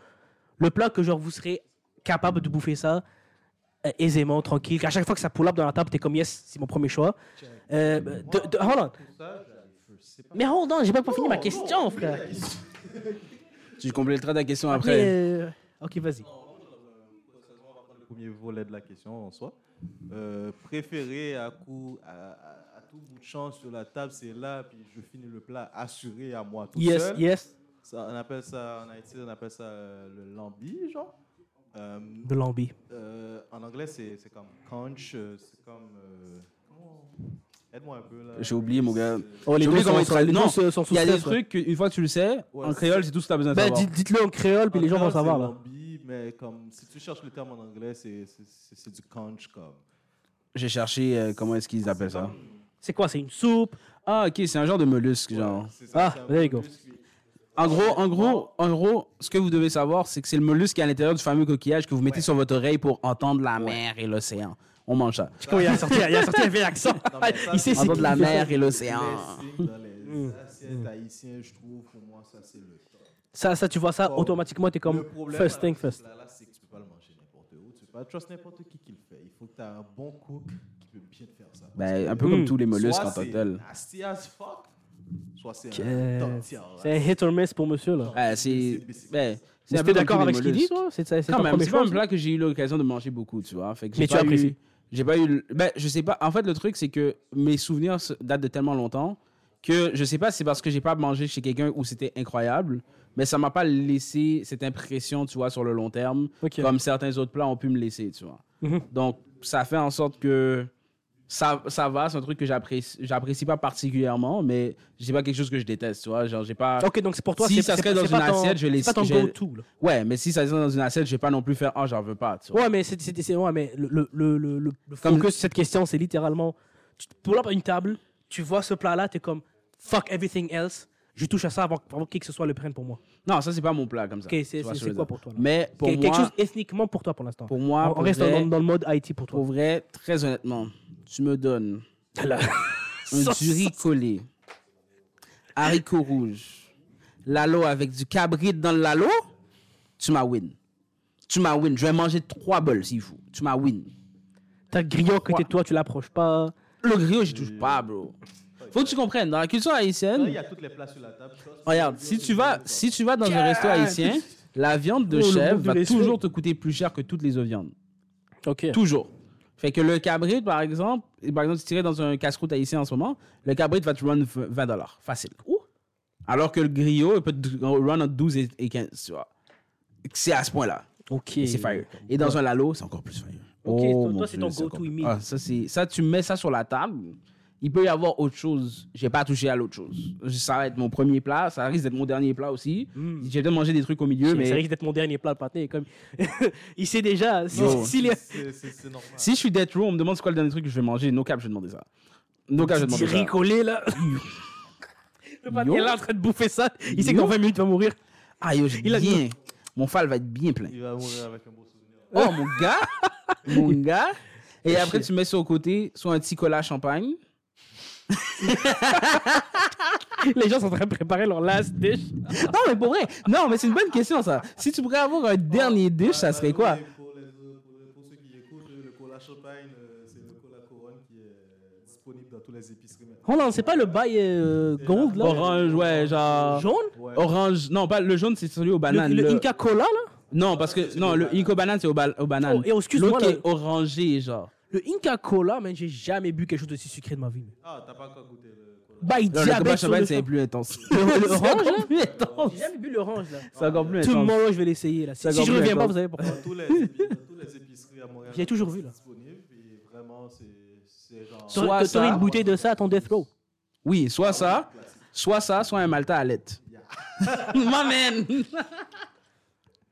S2: le plat que, genre, vous serez capable de bouffer ça euh, aisément, tranquille. qu'à chaque fois que ça pull up dans la table, t'es comme, yes, c'est mon premier choix. Euh, de, de- hold on. Mais hold on, j'ai pas fini ma question, frère.
S1: Tu compléteras ta question après.
S2: euh, ok, vas-y.
S3: le premier volet de la question en soi. Euh, préféré à, coup, à, à- à tout bout de champ sur la table, c'est là, puis je finis le plat assuré à moi tout
S2: Yes,
S3: seul.
S2: yes.
S3: Ça, on appelle ça, en Haïti, on appelle ça euh, le lambi, genre. Euh,
S2: De l'ambi.
S3: euh, en anglais, c'est comme conch, euh, c'est comme... euh, comment- Aide-moi un peu, là.
S1: J'ai oublié, mon gars.
S2: Oh, les deux
S1: comment il
S2: sont-
S1: traduit.
S2: les deux
S1: Non, Il y a des trucs qu'une fois que tu le sais,
S3: Ouais,
S1: en créole, c'est tout ce que tu as besoin de
S2: Ben,
S1: savoir.
S2: dites- dites-le en créole, puis
S3: En
S2: les gens vont savoir,
S3: c'est
S2: là.
S3: lambi, mais comme, si tu cherches le terme en anglais, c'est du conch, comme...
S1: J'ai cherché euh, comment est-ce qu'ils appellent ça.
S2: C'est quoi? C'est une soupe?
S1: Ah, ok, c'est un genre de mollusque, genre.
S2: Ah, there you go.
S3: mollusque,
S1: En gros, en gros, en gros, ce que vous devez savoir, c'est que c'est le mollusque qui est à l'intérieur du fameux coquillage que vous mettez sur votre oreille pour entendre la mer et l'océan. On mange ça.
S2: Comment il a sorti, il a sorti un vieil accent.
S3: Non, mais ça,
S2: il sait
S3: c'est-
S1: la mer et l'océan.
S3: Les signes dans les assiettes haïtiens, je trouve, pour moi, ça, c'est le top.
S2: Ça, ça, tu vois ça, automatiquement, t'es comme
S3: Le problème
S2: first thing first.
S3: ce plat-là, c'est que tu peux pas le manger n'importe où. Tu peux pas trust n'importe qui qui le fait. Il faut que tu aies un bon cook qui peut bien te faire ça.
S1: Ben, un peu
S2: Mm.
S1: comme tous les mollusques en tant que
S3: c'est
S1: tel.
S3: Soit c'est un top tier. là.
S2: C'est? un hit or miss pour monsieur, là.
S1: Ah, c'est. Ben, un
S2: t'es
S1: peu comme
S2: d'accord
S1: les
S2: avec ce qu'il dit,
S1: mollusques.
S2: toi? C'est c'est
S1: Quand
S2: ton
S1: même,
S2: premier
S1: c'est pas
S2: choix
S1: un plat que j'ai eu l'occasion de manger beaucoup, tu vois. Fait que j'ai
S2: Mais tu
S1: pas
S2: apprécies.
S1: eu- J'ai pas eu. le- Ben, je sais pas. En fait, le truc, c'est que mes souvenirs se- datent de tellement longtemps que je sais pas si c'est parce que j'ai pas mangé chez quelqu'un où c'était incroyable, mais ça m'a pas laissé cette impression, tu vois, sur le long terme,
S2: Ok.
S1: comme certains autres plats ont pu me laisser, tu vois.
S2: Mhm.
S1: Donc, ça fait en sorte que ça, ça va, c'est un truc que j'apprécie, j'apprécie pas particulièrement, mais c'est pas quelque chose que je déteste, tu vois. Genre, j'ai pas.
S2: Ok, donc c'est pour toi,
S1: Si
S2: c'est
S1: ça
S2: c'est
S1: serait dans
S2: c'est pas
S1: une
S2: ton-
S1: assiette, je vais
S2: C'est pas ton
S1: je-
S2: go-to, là.
S1: Ouais, mais si ça serait dans une assiette, je vais pas non plus faire, ah, j'en veux pas, tu vois.
S2: Ouais, mais c'est c'est- c'est- ouais, mais le, le, le, le, le
S1: Comme-
S2: focus de cette question, c'est littéralement, tu te pull up à une table, tu vois ce plat-là, t'es comme, fuck everything else, je touche à ça avant, avant que qui que ce soit le prenne pour moi.
S1: Non, ça, c'est pas mon plat comme ça.
S2: Ok,
S1: Tu
S2: c'est
S1: vois
S2: c'est-
S1: ce
S2: c'est
S1: que je veux
S2: quoi
S1: dire.
S2: pour toi là
S1: Mais pour
S2: Quel-
S1: moi,
S2: Quelque chose ethniquement pour toi pour l'instant.
S1: pour moi,
S2: on,
S1: pour
S2: reste
S1: vrai,
S2: dans, dans le mode Haïti pour toi.
S1: pour vrai, très honnêtement, tu me donnes un du riz collé, haricots rouges, lalo avec du cabrit dans le lalo, tu m'as win. Tu m'as win. Je vais manger trois bols s'il faut. Tu m'as win.
S2: T'as grillon que t'es toi, tu l'approches pas.
S1: Le griot, j'y touche pas, bro. Faut que tu comprennes, dans la culture
S3: Là, il
S1: haïtienne,
S3: y a toutes les plats sur la table.
S1: regarde, si tu vas, si tu vas dans un resto haïtien, la viande de
S2: Oh,
S1: chèvre va toujours te coûter plus cher que toutes les autres viandes.
S2: Ok.
S1: Toujours. Fait que le cabrit, par exemple, par exemple, si tu irais dans un casse-croûte haïtien en ce moment, le cabrit va te run 20 dollars. Facile. Alors que le griot, il peut te run entre 12 et et 15, tu vois. C'est à ce point-là.
S2: Ok.
S1: Et c'est fire. Et dans un lalo, c'est encore plus fire.
S2: Ok,
S1: Oh,
S2: toi- c'est ton go-to immediate.
S1: Ah, ça, c'est... ça, tu mets ça sur la table, il peut y avoir autre chose. J'ai pas touché à l'autre chose. Ça va être mon premier plat, ça risque d'être mon dernier plat aussi. J'ai peut-être mangé des trucs au milieu, mais
S2: ça risque d'être mon dernier plat de pâté. Comme... il sait déjà. Si,
S1: Non.
S2: s'il est-
S3: C'est- C'est c'est normal.
S1: si je suis death row, on me demande c'est quoi le dernier truc que je vais manger. No cap, je vais demander ça. No cap, je vais demander ça.
S2: ricolé là. le pâté est là en train de bouffer ça. Il sait qu'en 20 minutes, il va mourir.
S1: Ah yo, j'ai
S2: Il a-
S1: bien. Mon fall va être bien plein.
S3: Il va mourir avec un beau souvenir.
S1: Oh mon gars, mon gars. Et après tu mets sur le côté soit un petit cola champagne.
S2: Les gens sont en train de préparer leur last dish.
S1: Non mais pour vrai, non mais c'est une bonne question ça. Si tu pourrais avoir un dernier dish, ça serait quoi?
S3: Pour, les- pour- pour ceux qui écoutent, le cola champagne, euh, c'est le cola couronne qui est disponible dans toutes les épiceries maintenant.
S2: Oh non, c'est pas le bail euh, gold là?
S1: Orange, ouais, genre
S2: Jaune?
S3: Ouais.
S1: orange. Non, pas le jaune, c'est celui au
S2: Le,
S1: banane.
S2: le
S1: Le-
S2: Inca Cola là?
S1: Non, parce que non, le Inco banane c'est au, ba- au banane.
S2: Oh, et excuse-moi,
S1: L'autre qui est orangé genre.
S2: Le Inca Cola, mais j'ai jamais bu quelque chose d'aussi sucré de ma vie.
S3: Ah, t'as pas encore goûté le cola
S2: Bail
S1: Non, le cola
S2: diabète sur
S1: champagne
S2: le
S1: c'est plus intense.
S2: Le- le
S1: C'est
S2: orange,
S1: encore plus intense.
S2: J'ai jamais bu l'orange là.
S1: C'est encore plus intense.
S2: Tomorrow, je vais l'essayer là. Si,
S1: Ça
S2: si je
S1: gomme
S2: reviens pas, vous savez pourquoi.
S3: Dans tous les, épi- dans toutes les épiceries à Montréal.
S2: J'ai toujours vu, là.
S3: Disponible, et vraiment, c'est c'est genre.
S1: Soit
S2: T'aurais
S1: ça-
S2: t'aurais une bouteille de ça à ton death row.
S1: Oui, soit ça, soit ça, soit un Malta à lait. My man!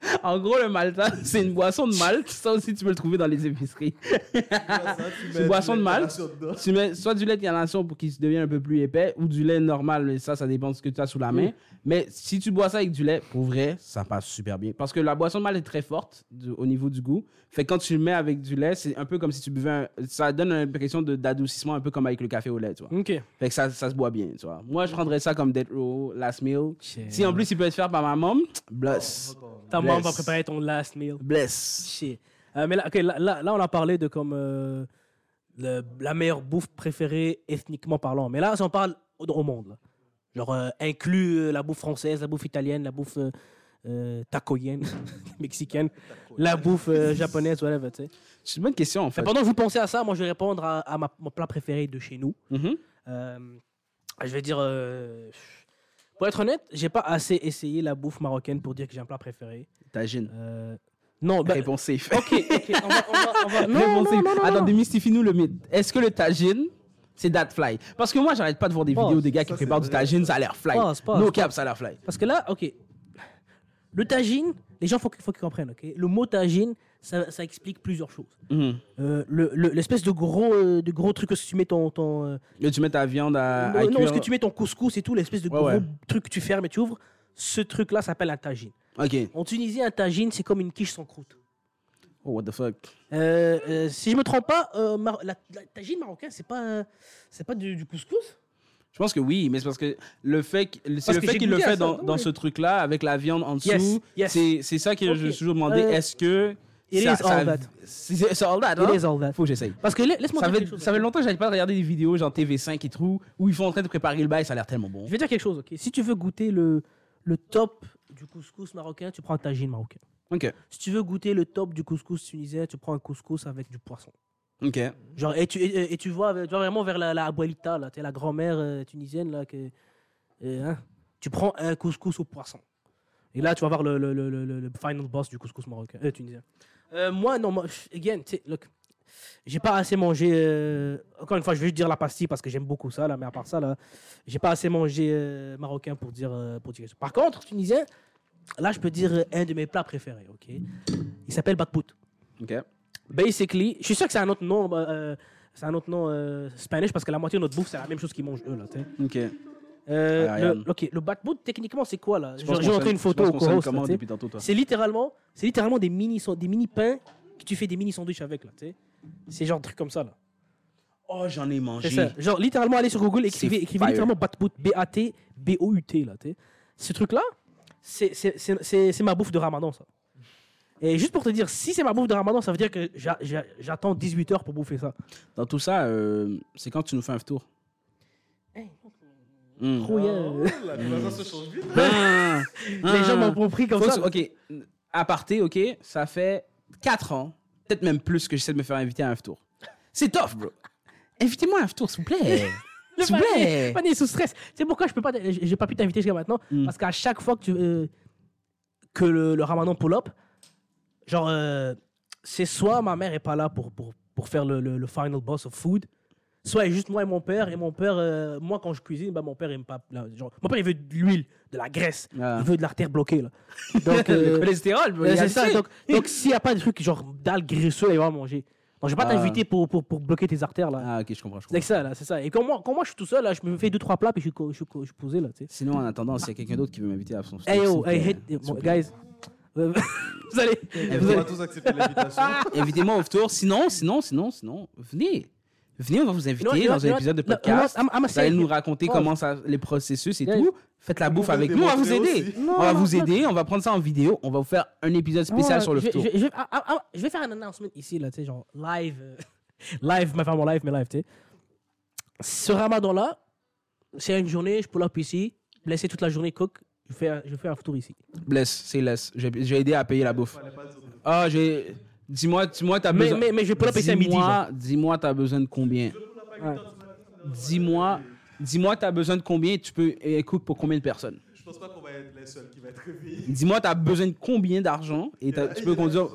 S1: En gros, le Malta, c'est une boisson de Malte. Ça aussi, tu peux le trouver dans les épiceries. C'est une boisson de Malte. Tu mets soit du lait de nation pour qu'il se devienne un peu plus épais ou du lait normal, mais ça, ça dépend de ce que tu as sous la main. Mais si tu bois ça avec du lait, pour vrai, ça passe super bien. Parce que la boisson de Malte est très forte du- au niveau du goût. Fait que quand tu le mets avec du lait, c'est un peu comme si tu buvais un- Ça donne une impression de- d'adoucissement, un peu comme avec le café au lait, tu vois.
S2: Ok.
S1: Fait que ça, ça se boit bien, tu vois. Moi, je prendrais ça comme Death Row, Last Meal. Si en plus, il peut être fait par ma mom, bless.
S2: Ta maman va préparer ton last meal.
S1: Bless.
S2: Shit. Euh, mais là, là, là, là, on a parlé de comme euh, le- la meilleure bouffe préférée ethniquement parlant. Mais là, si on parle au, au monde, là. genre euh, inclus euh, la bouffe française, la bouffe italienne, la bouffe tacoyenne, mexicaine, la bouffe japonaise, whatever.
S1: C'est une bonne question, en fait.
S2: Mais pendant que vous pensez à ça, moi, je vais répondre à, à ma, mon plat préféré de chez nous.
S1: Mhm.
S2: Euh, je vais dire, pour être honnête, j'ai pas assez essayé la bouffe marocaine pour dire que j'ai un plat préféré.
S1: Tagine.
S2: Euh, non, bah,
S1: Réponse safe.
S2: ok, ok, on va, on va, on va- non,
S1: Réponse
S2: non,
S1: safe.
S2: non, non,
S1: Attends,
S2: non.
S1: démystifie-nous le mythe. Est-ce que le tagine, c'est that fly? Parce que moi, j'arrête pas de voir des
S2: Pause.
S1: vidéos des gars qui préparent du tagine, ça a l'air fly.
S2: Pause, pause,
S1: no
S2: pause.
S1: cap, ça a l'air fly.
S2: Parce que là, ok, le tagine, les gens, faut, faut qu'ils comprennent, ok. Le mot tagine, ça, ça explique plusieurs choses.
S1: Mhm.
S2: Euh, le- le- L'espèce de gros, euh, de gros truc que tu mets ton, ton euh,
S1: tu mets ta viande à, à
S2: non,
S1: cuire.
S2: ce que tu mets ton couscous et tout, l'espèce de
S1: Ouais,
S2: gros
S1: ouais.
S2: truc que tu fermes et tu ouvres, ce truc-là s'appelle un tagine. En Tunisie, un tagine, c'est comme une quiche sans croûte.
S1: Oh, what the fuck.
S2: Si je me trompe pas, mar- la, la tagine marocain, c'est pas, c'est pas du, du couscous?
S1: Je pense que oui, mais c'est parce que le fait, que- c'est
S2: Parce
S1: le fait qu'il le fait
S2: ça,
S1: dans,
S2: non,
S1: dans
S2: oui.
S1: ce truc-là, avec la viande en dessous.
S2: Yes, yes.
S1: C'est, ça que je je me suis toujours demandé.
S2: Euh,
S1: Est-ce que.
S2: It
S1: ça,
S2: is all that.
S1: C'est all that,
S2: It
S1: hein?
S2: is all that.
S1: Faut que j'essaye.
S2: Parce que la- laisse-moi
S1: Ça
S2: dire
S1: fait,
S2: quelque chose.
S1: ça fait longtemps que j'avais pas regardé des vidéos genre TV5 et tout, où ils font en train de préparer le bail, ça a l'air tellement bon.
S2: Je vais dire quelque chose, ok? Si tu veux goûter le, le top du couscous marocain, tu prends un tagine marocain.
S1: Ok,
S2: Si tu veux goûter le top du couscous tunisien, tu prends un couscous avec du poisson.
S1: ok.
S2: Genre, et tu, et, et tu, vois, tu vois vraiment vers la, la abuelita, là, la grand-mère euh, tunisienne, là, que, euh, hein, tu prends un couscous au poisson. Et là, tu vas voir le, le, le, le, le final boss du couscous marocain, euh, tunisien. Euh, moi, non, moi, again, look, j'ai pas assez mangé. euh, encore une fois, je vais juste dire la pastille parce que j'aime beaucoup ça, là, mais à part ça, là, j'ai pas assez mangé euh, marocain pour dire, euh, pour dire ça. Par contre, tunisien, là, je peux dire euh, un de mes plats préférés, ok? Il s'appelle bakbout.
S1: Ok.
S2: Basically, je suis sûr que c'est un autre nom, euh, euh, c'est un autre nom euh, spanish parce que la moitié de notre bouffe c'est la même chose qu'ils mangent eux là. tu sais.
S1: Ok.
S2: Euh, le, ok, le batboot techniquement c'est quoi là montrer
S1: sonne-
S2: une photo au
S1: toi.
S2: C'est littéralement, c'est littéralement des mini, des mini pains que tu fais des mini sandwichs avec là. C'est genre de truc comme ça là.
S1: Oh, j'en ai mangé.
S2: ça. Genre littéralement aller sur Google écrivez, écrivez littéralement batboot B A T B O U T là. Ce truc là, c'est ma bouffe de Ramadan ça. Et juste pour te dire, si c'est ma bouffe de Ramadan, ça veut dire que j'a- j'a- j'attends 18 heures pour bouffer ça.
S1: Dans tout ça, euh, c'est quand tu nous fais un tour. Hmm.
S2: Oh, yeah.
S3: La conversation se change vite.
S1: Ah,
S2: Les gens m'ont compris comme
S1: Faut
S2: ça.
S1: que- ok, aparté, ok, ça fait 4 ans, peut-être même plus que j'essaie de me faire inviter à un tour. C'est tough, bro. Invitez-moi à un tour, s'il vous plaît.
S2: Le
S1: S'il vous plaît.
S2: sous stress. C'est pourquoi je peux pas, j'ai pas pu t'inviter jusqu'à maintenant.
S1: Mm.
S2: Parce qu'à chaque fois que, tu, euh, que le, le ramadan pull up, genre, euh, c'est soit ma mère est pas là pour, pour, pour faire le, le, le final boss of food, soit juste moi et mon père. Et mon père, euh, moi, quand je cuisine, bah, mon père aime pas. là, genre, mon père, il veut de l'huile, de la graisse.
S1: Ah.
S2: Il veut de l'artère bloquée. Là. Donc,
S1: Le
S2: euh,
S1: cholestérol,
S2: euh, c'est ça. Donc, donc s'il n'y a pas de trucs genre dalle graisseux, il va manger. Donc, je vais pas
S1: Ah.
S2: t'inviter pour, pour, pour bloquer tes artères. là.
S1: Ah, ok, je comprends. je
S2: C'est
S1: comprends.
S2: ça, là, c'est ça. Et quand moi, quand moi, je suis tout seul, là, je me fais deux, trois plats, puis je suis, co- je suis, co- je suis posé, là, tu sais.
S1: Sinon, en attendant, s'il y a quelqu'un d'autre qui veut m'inviter à son
S2: Hey
S1: steak,
S2: yo,
S1: s'il
S2: hey, hit, bon,
S1: s'il plaît.
S2: guys. Vous allez. Vous
S3: on
S2: allez
S3: va tous accepter l'invitation.
S1: Invitez-moi au tour. Sinon, sinon, sinon, sinon, venez. Venez, on va vous inviter
S2: You know-
S1: dans un épisode de
S2: no,
S1: podcast.
S2: I'm- I'm
S1: Vous allez nous raconter
S2: Oh.
S1: comment ça, les processus et
S2: Yeah.
S1: tout. Faites la bouffe
S3: Vous
S1: avec nous, on va vous aider.
S2: Non,
S1: on va
S2: non,
S1: vous
S2: non.
S1: aider, on va prendre ça en vidéo, on va vous faire un épisode spécial sur le
S2: je,
S1: tour.
S2: je, je vais, ah, ah, ah, je vais faire un announcement ici, là, tu sais, genre live. euh, live, mais vraiment live, mais live, tu sais. Ce ramadan-là, c'est une journée, je pull up ici, laisser toute la journée cook, je fais, un- je fais un tour ici.
S1: Bless, c'est less. Vais aider à payer la bouffe. Ah, j'ai. Dis-moi, dis-moi, t'as
S2: Mais,
S1: besoin.
S2: mais, mais je à midi.
S1: Dis-moi, dis-moi, t'as besoin de combien?
S2: Ouais.
S1: Dis-moi, dis-moi, t'as besoin de combien? Tu peux écoute pour combien de personnes?
S3: Je pense pas qu'on va être les seuls qui va être réveillés.
S1: Dis-moi, t'as besoin de combien d'argent? Et t'as- tu peux conduire.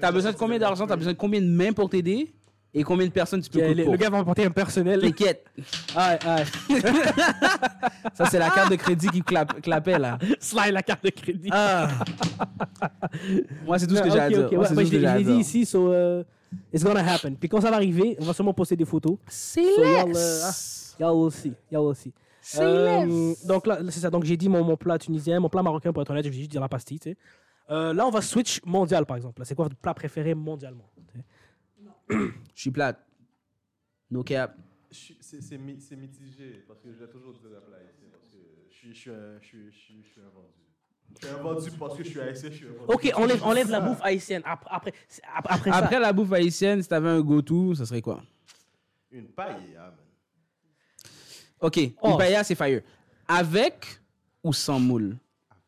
S1: T'as besoin de combien d'argent? T'as besoin de combien de mains pour t'aider? Et combien de personnes tu peux
S2: Le, gars va m'apporter un personnel.
S1: T'inquiète.
S2: Ah, ah.
S1: Ça, c'est la carte de crédit qui clap- clapait là.
S2: Slide la carte de crédit.
S1: Ah. Moi, c'est tout ce que j'ai à dire.
S2: je
S1: que
S2: l'ai dit ici, so, euh, it's gonna happen. Puis quand ça va arriver, on va sûrement poster des photos.
S1: C'est
S2: So, y'all,
S1: less.
S2: euh, ah, y'all will see. Y'all will see.
S1: C'est
S2: Euh, donc là, c'est ça. Donc j'ai dit mon, mon plat tunisien, mon plat marocain pour être honnête, je vais juste dire la pastille. tu sais. Euh, là, on va switch mondial par exemple. C'est quoi votre plat préféré mondialement?
S1: Je suis plate. No cap.
S3: C'est c'est mi- c'est mitigé parce que je vais toujours dire la plat ici parce que je suis, un, vendu. Je suis un vendu parce que je suis haïtien, je suis un vendu.
S2: Ok, enlève, enlève la bouffe haïtienne. Après, ça.
S1: Après la bouffe haïtienne, si t'avais un go-to, ça serait quoi?
S3: Une paille, man.
S1: Ok,
S2: Oh.
S1: une paella, c'est fire. Avec ou sans moule?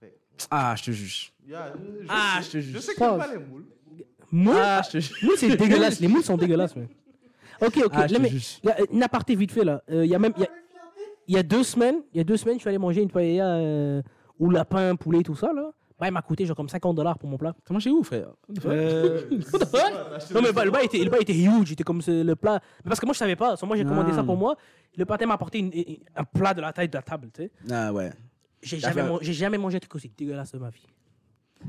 S3: Avec.
S1: Ah, je te juge.
S3: Yeah, je
S1: Ah,
S3: sais,
S1: je te jure.
S3: Je sais que pas les moules.
S2: Moule,
S1: Ah,
S2: c'est dégueulasse. Les moules sont dégueulasses. mais. Ok, ok.
S1: Ah,
S2: Là, mais-
S1: juge.
S2: Il y a une aparté vite fait là. Euh, Il y a même il y a, il y a deux semaines, il y a deux semaines, je suis allé manger une paella euh, au lapin, poulet, tout ça là. Bah, il m'a coûté genre comme 50 dollars pour mon plat.
S1: T'as mangé où, frère?
S2: Euh, non mais bah, le bas était le bas était huge, était comme ce- le plat. Mais parce que moi je savais pas, so, moi j'ai commandé
S1: Ah.
S2: ça pour moi. Le pâté m'a apporté une- une- un plat de la taille de la table, tu sais.
S1: Ah ouais.
S2: J'ai jamais, man- jamais mangé un truc aussi dégueulasse de ma vie.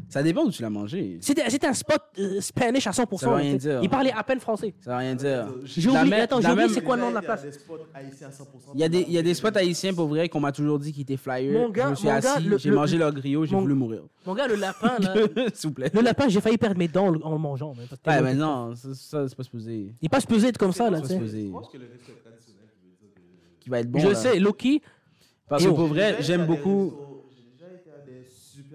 S1: Ça dépend où tu l'as mangé.
S2: C'était c'était un spot euh, Spanish à 100%.
S1: Ça veut rien dire.
S2: Il parlait à peine français.
S1: Ça veut rien dire.
S2: J'ai
S1: La
S2: oublié,
S1: même-
S2: attends, j'ai
S1: la
S2: oublié
S1: même-
S2: c'est quoi le nom de la
S3: Il y a
S2: place.
S3: des spots haïtiens à 100%.
S1: Il y, a des, il y a des spots haïtiens pour vrai qu'on m'a toujours dit qu'ils étaient flyers.
S2: Mon gars-
S1: je me suis
S2: mon gars,
S1: assis,
S2: le-
S1: j'ai
S2: le-
S1: mangé leur griot, j'ai
S2: mon-
S1: voulu mourir.
S2: Mon gars, le lapin là,
S1: S'il vous plaît.
S2: le lapin, j'ai failli perdre mes dents en le mangeant. mais parce que
S1: Ouais, mais non, ça, ça, c'est pas supposé.
S2: Il est pas supposé être comme ça là, tu sais.
S3: Je pense que le resto est traditionnel qui veut dire que-
S1: Qui va être bon.
S2: Je
S1: là.
S2: sais, Loki,
S1: Parce
S2: Et
S1: que pour vrai, j'aime
S3: à
S1: beaucoup.
S3: restos- J'ai déjà été à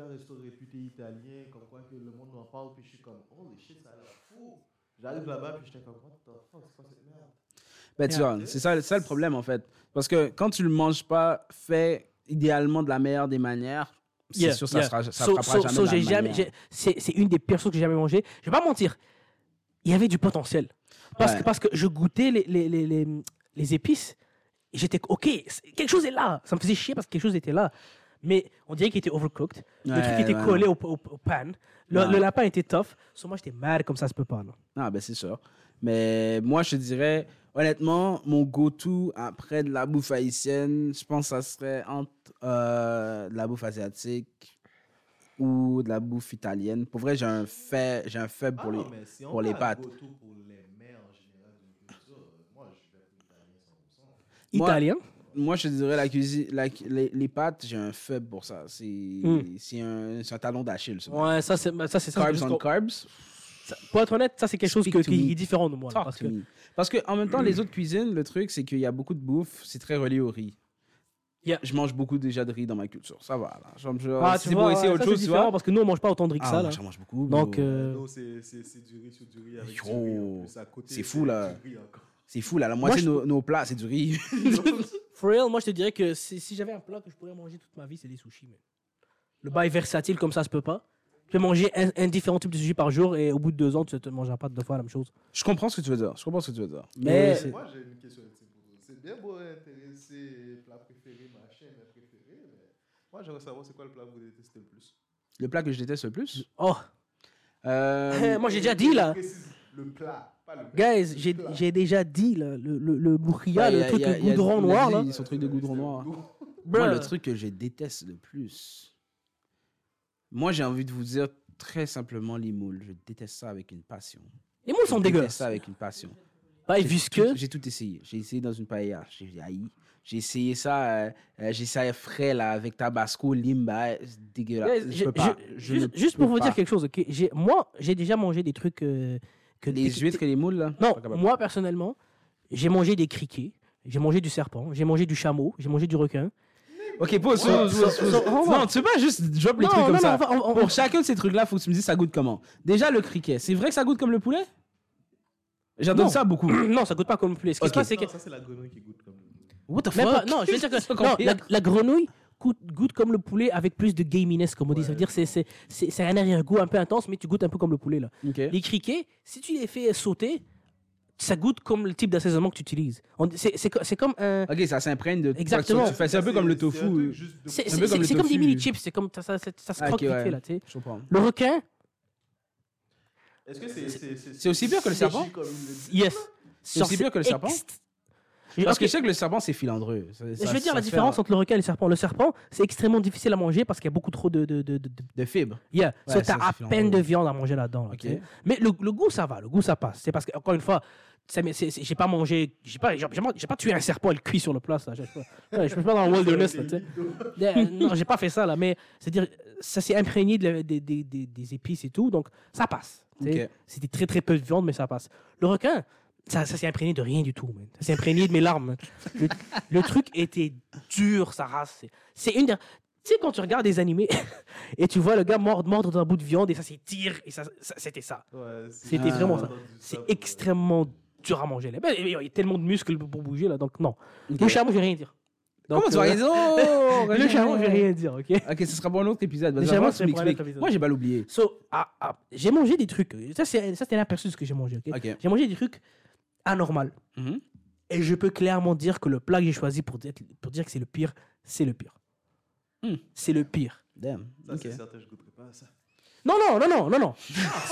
S3: des super restos réputés italiens, comme quoi que le monde en parle, puis je suis comme, oh les shit, ça a l'air fou. J'arrive là-bas, puis j'étais comme, what the fuck, c'est quoi cette merde?
S1: Ben, tu vois, c'est ça, ça le problème en fait. Parce que quand tu le manges pas fait idéalement de la meilleure des manières, c'est
S2: Yeah,
S1: sûr ça
S2: yeah.
S1: sera, ça
S2: So-
S1: frappera
S2: so-
S1: jamais
S2: so j'ai jamais- c'est une des pires choses que j'ai jamais mangé. Je vais pas mentir, il y avait du potentiel. Parce,
S1: Ouais.
S2: que, parce que je goûtais les, les, les, les, les épices et j'étais ok, quelque chose est là. Ça me faisait chier parce que quelque chose était là. Mais on dirait qu'il était overcooked. le
S1: Ouais,
S2: truc était
S1: ouais,
S2: collé au, au, au pan. Le,
S1: Ouais.
S2: le lapin était tough. So moi j'étais mad comme ça se peut pas. là.
S1: Ah, ben c'est sûr. Mais moi, je te dirais, honnêtement, mon go-to après de la bouffe haïtienne, je pense que ça serait entre euh, de la bouffe asiatique ou de la bouffe italienne. Pour vrai, j'ai un, fait, j'ai un faible pour
S3: Ah
S1: les.
S3: non, si
S1: pour les pâtes.
S3: pour les mets en général moi, je vais 100%.
S1: Moi-
S2: Italien?
S1: Moi, je te dirais la cuisine, la- les, les pâtes, j'ai un faible pour ça. C'est c'est un, un talon d'Achille. ça.
S2: Ouais, ça c'est ça. c'est ça,
S1: Carbs on carbs.
S2: ça- Pour être honnête, ça c'est quelque chose que- qui
S1: me.
S2: est différent de moi. là, parce
S1: to
S2: que-
S1: me. Parce que en même temps, les autres cuisines, le truc, c'est qu'il y a beaucoup de bouffe, c'est très relié au riz.
S2: Yeah.
S1: Je mange beaucoup déjà de riz dans ma culture. Ça va, là. Je, je-
S2: Ah,
S1: si c'est pour essayer
S2: ouais,
S1: autre
S2: ça,
S1: chose,
S2: c'est
S1: tu vois.
S2: parce que nous on mange pas autant de riz que
S1: Ah,
S2: ça.
S1: moi,
S2: là.
S1: j'en mange beaucoup.
S2: Donc, euh,
S3: Non, c'est du riz sur du riz avec
S1: Yo,
S3: du riz
S1: c'est fou, là. C'est fou, là. La moitié de nos plats, c'est du riz.
S2: For real, moi je te dirais que si, si j'avais un plat que je pourrais manger toute ma vie, c'est des sushis. mais Le bail versatile comme ça se peut pas. Tu peux manger un, un différent type de sushi par jour et au bout de deux ans, tu ne mangeras pas deux fois la même chose.
S1: je comprends ce que tu veux dire. Je comprends ce que tu veux dire.
S2: Mais
S3: Moi, j'ai une question. C'est bien beau intéresser plat préféré, machin, mes préférés, mais moi, j'aimerais savoir c'est quoi le plat que vous détestez le plus.
S1: le plat que je déteste le plus?
S2: Oh,
S1: euh,
S2: moi j'ai déjà dit là.
S3: Le plat.
S2: Guys, j'ai déjà dit, là, le, le, le bourria,
S1: Ouais, y
S2: le
S1: a-
S2: truc de goudron noir,
S1: dit
S2: là.
S1: Son truc de goudron noir. Moi, le truc que je déteste le plus, moi, j'ai envie de vous dire très simplement les moules. Je déteste ça avec une passion.
S2: Les moules sont
S1: Je déteste
S2: dégueulasses.
S1: ça avec une passion. J'ai
S2: visqueux.
S1: tout- J'ai tout essayé. J'ai essayé dans une paella. J'ai haï. J'ai essayé ça, euh, euh, j'ai essayé frais là, avec tabasco, limba, c'est dégueulasse. Je
S2: je-
S1: peux pas.
S2: je-
S1: Je
S2: juste, pour vous
S1: pas.
S2: dire quelque chose, moi, j'ai déjà mangé des trucs euh, que
S1: Les huîtres et les moules là?
S2: Non, moi personnellement, j'ai mangé des criquets, j'ai mangé du serpent, j'ai mangé du chameau, j'ai mangé du requin.
S1: Ok, pause, Non, tu peux pas juste drop les
S2: Non,
S1: trucs comme
S2: non,
S1: ça?
S2: non, on va- on va-
S1: Pour chacun de ces trucs-là, faut que tu me dises ça goûte comment? Déjà, le criquet, c'est vrai que ça goûte comme le poulet? J'adore
S2: Non.
S1: ça beaucoup.
S2: non, ça goûte pas comme le poulet. Ce qui
S1: Ok.
S2: se passe, c'est que
S3: ça, c'est la grenouille qui goûte comme.
S1: What the
S2: Même
S1: fuck?
S2: pas- non, je veux dire que non, la grenouille goûte, goûte comme le poulet avec plus de gaminess, comme on dit. Ça veut dire c'est c'est c'est c'est un arrière-goût un peu intense, mais tu goûtes un peu comme le poulet là.
S1: Ok.
S2: Les criquets, si tu les fais sauter, ça goûte comme le type d'assaisonnement que tu utilises. C'est c'est co- c'est comme un
S1: Ok, ça s'imprègne de.
S2: Exactement.
S1: Tu fais- C'est un peu comme le tofu.
S2: c'est
S1: comme
S2: des mini chips. C'est comme ça, ça, ça, ça se
S1: Ah,
S2: croque vite là. tu sais. Le requin,
S3: Est-ce que c'est. C'est
S1: C'est aussi pire que le serpent
S2: yes.
S1: C'est aussi bien que le serpent Parce que
S2: Ok,
S1: je sais que le serpent, c'est filandreux. Ça-
S2: Je veux dire la différence
S1: en-
S2: entre le requin et le serpent. Le serpent, c'est extrêmement difficile à manger parce qu'il y a beaucoup trop de. de, de, de, de-
S1: fibres.
S2: Yeah.
S1: Ouais,
S2: So, t'as à peine de viande à manger là-dedans. là. Mais le, le goût, ça va. Le goût, ça passe. C'est parce que, encore une fois, j'ai pas mangé. J'ai pas, j'ai, pas- tué un serpent et le cuit sur le plat. Je suis pas, dans le wilderness. Là. Yeah, non, j'ai pas fait ça. là. Mais c'est-à-dire, ça s'est imprégné de des, épices et tout. Donc, ça passe. C'était très, très peu de viande, mais ça passe. Le requin, ça, ça s'est imprégné de rien du tout. man. Ça s'est imprégné de mes larmes. Le, le truc était dur, sa race. C'est- une Tu sais, quand tu regardes des animés et tu vois le gars mordre, mordre dans un bout de viande et ça s'étire, et ça, ça- c'était ça.
S3: Ouais,
S2: C'était
S3: Ah,
S2: vraiment ça. C'est extrêmement dur à manger. là. Il y a tellement de muscles pour bouger, là, donc non.
S1: Ok.
S2: Le chameau, je vais rien dire. Donc,
S1: Comment tu vas
S2: euh,
S1: dire Oh,
S2: Le chameau, je vais rien dire, ok?
S1: Ok, ce sera pour un autre épisode.
S2: Le chameau, c'est épisode.
S1: Moi, j'ai pas l'oublié.
S2: So, ah, ah, j'ai mangé des trucs. Ça, c'était l'aperçu de ce que j'ai mangé, ok?
S1: Ok.
S2: J'ai mangé des trucs anormaux.
S1: Mhm.
S2: Et je peux clairement dire que le plat que j'ai choisi pour dire, pour dire que c'est le pire, c'est le pire.
S1: Hmm.
S2: C'est le pire.
S1: Damn.
S3: Ça,
S1: Ok.
S3: c'est certain, je goûterai pas ça.
S2: Non, non, non, non, non, non.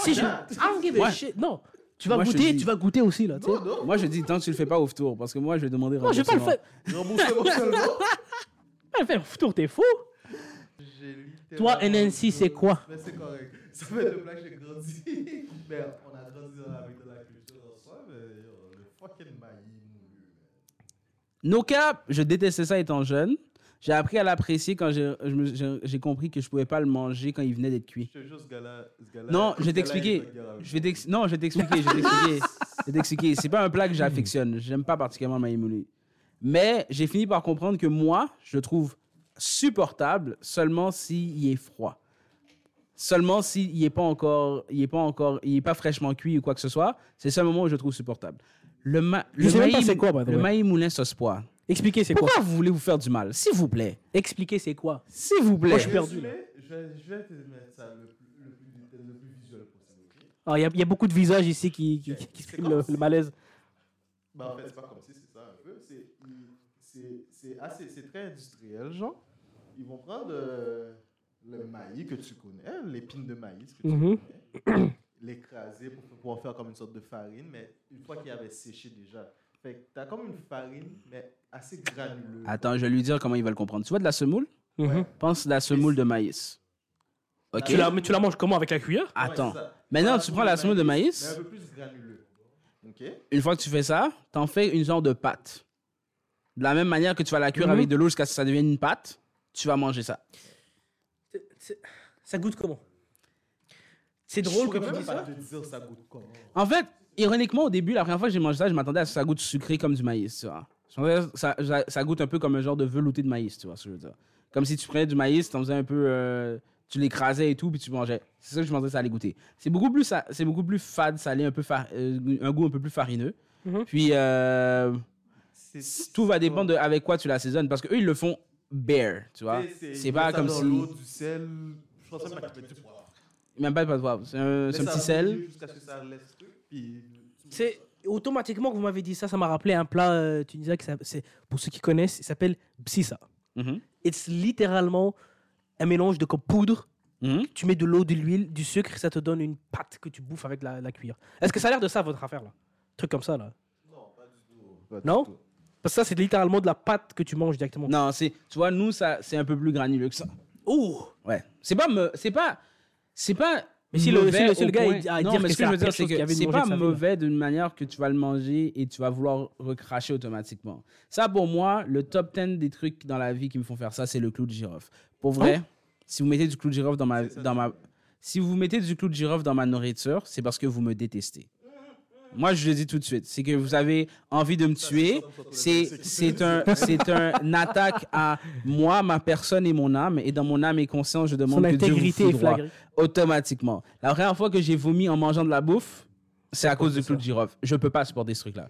S2: si je. I don't give a shit. Non. Tu vas
S1: Moi,
S2: goûter,
S1: dis-
S2: tu vas goûter aussi, là.
S3: Non, non.
S1: Moi, je dis, tant que tu le fais pas au tour, parce que moi, je vais demander
S2: Non, je vais pas le faire.
S3: Remboursement seulement.
S2: Ah, fais un tour, t'es fou. Toi, NNC, c'est quoi?
S3: Mais c'est correct. Ça fait de blague, j'ai grandi. mais on a grandi avec de la culture en soi. Mais yo, le fucking maïs moulu.
S1: No cap, je détestais ça étant jeune. J'ai appris à l'apprécier quand j'ai je me- j'ai- j'ai compris que je pouvais pas le manger quand il venait d'être cuit.
S3: Je te jure, ce gars-là. ce gars-là-
S1: Non,
S3: ce
S1: je vais
S3: gars-là,
S1: t'expliquer.
S3: il est pas de guerre avec
S1: Je vais t'ex- non, je vais t'expliquer, je vais t'expliquer. Je vais t'expliquer. C'est pas un plat que j'affectionne. J'aime pas particulièrement le. Mais j'ai fini par comprendre que moi, je le trouve supportable seulement s'il est froid. Seulement s'il n'est pas encore, il est pas encore, il est pas fraîchement cuit ou quoi que ce soit. C'est le seul moment où je le trouve supportable. Le, ma-
S2: Je
S1: le
S2: sais même quoi, the
S1: le maïs moulin sauce.
S2: Expliquez c'est quoi?
S1: Pourquoi vous voulez vous faire du mal? S'il vous plaît.
S2: Expliquez c'est quoi?
S1: S'il vous plaît.
S2: Moi, je suis perdu,
S3: Résumé, Je vais, je vais te mettre ça le plus, le plus, le plus visuel possible. ok?
S2: Ah, Il y, a- il y a beaucoup de visages ici qui, qui, qui expriment le,
S3: si-
S2: le malaise.
S3: Bah, en fait, c'est pas comme si c'est ça un peu. C'est, il- c'est, c'est assez, c'est très industriel, genre. Ils vont prendre euh, le maïs que tu connais, l'épine de maïs que tu
S2: Mhm.
S3: connais, l'écraser pour pouvoir faire comme une sorte de farine, mais une fois qu'il avait séché déjà. Fait que t'as comme une farine, mais assez granuleuse.
S1: Attends, je vais lui dire comment il va le comprendre. Tu vois de la semoule?
S2: Mhm.
S1: Pense de la semoule de maïs. Ok.
S2: Tu la, mais tu la manges comment? Avec la cuillère?
S3: Ouais,
S1: Attends.
S3: ça.
S1: Maintenant, tu prends la semoule de maïs.
S3: Mais un peu plus granuleux. Ok?
S1: Une fois que tu fais ça, t'en fais une sorte de pâte. De la même manière que tu vas la cuire
S2: Mhm.
S1: avec de l'eau jusqu'à ce que ça devienne une pâte, tu vas manger ça.
S2: Ça goûte comment? C'est drôle
S3: Je
S2: que tu dis ça.
S3: te dire ça goûte comment.
S1: En fait, ironiquement, au début, la première fois que j'ai mangé ça, je m'attendais à ce que ça goûte sucré comme du maïs, tu vois. Que ça, ça, ça goûte un peu comme un genre de velouté de maïs, tu vois ce que je veux dire. Comme si tu prenais du maïs, t'en faisais un peu... euh, tu l'écrasais et tout, puis tu mangeais. C'est ça que je pensais que ça allait goûter. C'est beaucoup plus, c'est beaucoup plus fade, salé, un, peu far- euh, un goût un peu plus farineux.
S2: Mhm.
S1: Puis, euh, tout va dépendre de avec quoi tu l'assaisonnes, parce qu'eux, ils le font bare, tu vois.
S3: C'est
S1: pas comme si...
S3: l'eau, du sel. Je pense pas.
S1: Même pas de poivre. C'est un, c'est un petit sel.
S3: bouillir Jusqu'à ce que ça laisse truc, puis.
S2: C'est automatiquement que vous m'avez dit ça, ça m'a rappelé un plat euh, tunisien qui s'appelle- c'est pour ceux qui connaissent, il s'appelle bsissa.
S1: Mhm.
S2: C'est littéralement un mélange de comme poudre
S1: Mhm.
S2: tu mets de l'eau, de l'huile, du sucre, ça te donne une pâte que tu bouffes avec la, la cuillère. Est-ce que ça a l'air de ça, votre affaire, là? Truc comme ça, là.
S3: Pas du
S2: Non? Parce que ça, c'est littéralement de la pâte que tu manges directement.
S1: Non, c'est, tu vois, nous, ça, c'est un peu plus granuleux que ça.
S2: Oh
S1: Ouais. C'est pas, me- c'est pas, c'est pas.
S2: Mais si le-
S1: mauvais
S2: si le- si
S1: au
S2: le gars,
S1: non,
S2: dire
S1: mais
S2: que
S1: ce que je veux dire, c'est que pas mauvais d'une manière que tu vas le manger et tu vas vouloir recracher automatiquement. Ça, pour moi, le top 10 des trucs dans la vie qui me font faire ça, c'est le clou de girofle. Pour vrai,
S2: Oh.
S1: si vous mettez du clou de girofle dans ma, dans ma, si vous mettez du clou de girofle dans ma nourriture, c'est parce que vous me détestez. Moi, je le dis tout de suite, c'est que vous avez envie de me tuer. C'est un c'est un attaque à moi, ma personne et mon âme. Et dans mon âme et conscience, je demande
S2: Son
S1: que Dieu vous automatiquement. La première fois que j'ai vomi en mangeant de la bouffe, c'est à cause du clou de girofle. Je peux pas supporter ce truc-là.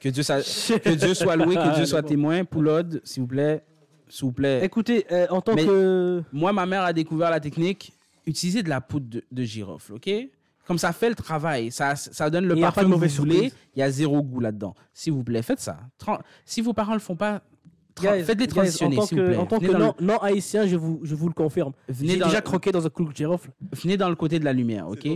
S1: Que Dieu, sa- que Dieu soit loué, que Dieu soit témoin. Poulode, s'il vous plaît, s'il vous plaît.
S2: Écoutez, euh, en tant
S1: Mais-
S2: que.
S1: Moi, ma mère a découvert la technique. Utilisez de la poudre de, de girofle, ok? Comme ça fait le travail, ça, ça donne le
S2: Il y a pas
S1: parfum
S2: de
S1: que vous voulez. Il y a zéro goût là-dedans. S'il vous plaît, faites ça. Tran- si vos parents le font pas, faites-les transitionner, s'il vous plaît.
S2: en tant
S1: Venez
S2: que
S1: le-
S2: non, haïtien, je vous, je vous le confirme.
S1: Venez
S2: J'ai déjà croqué dans un clou de girofle.
S1: venez dans le côté de la lumière, ok?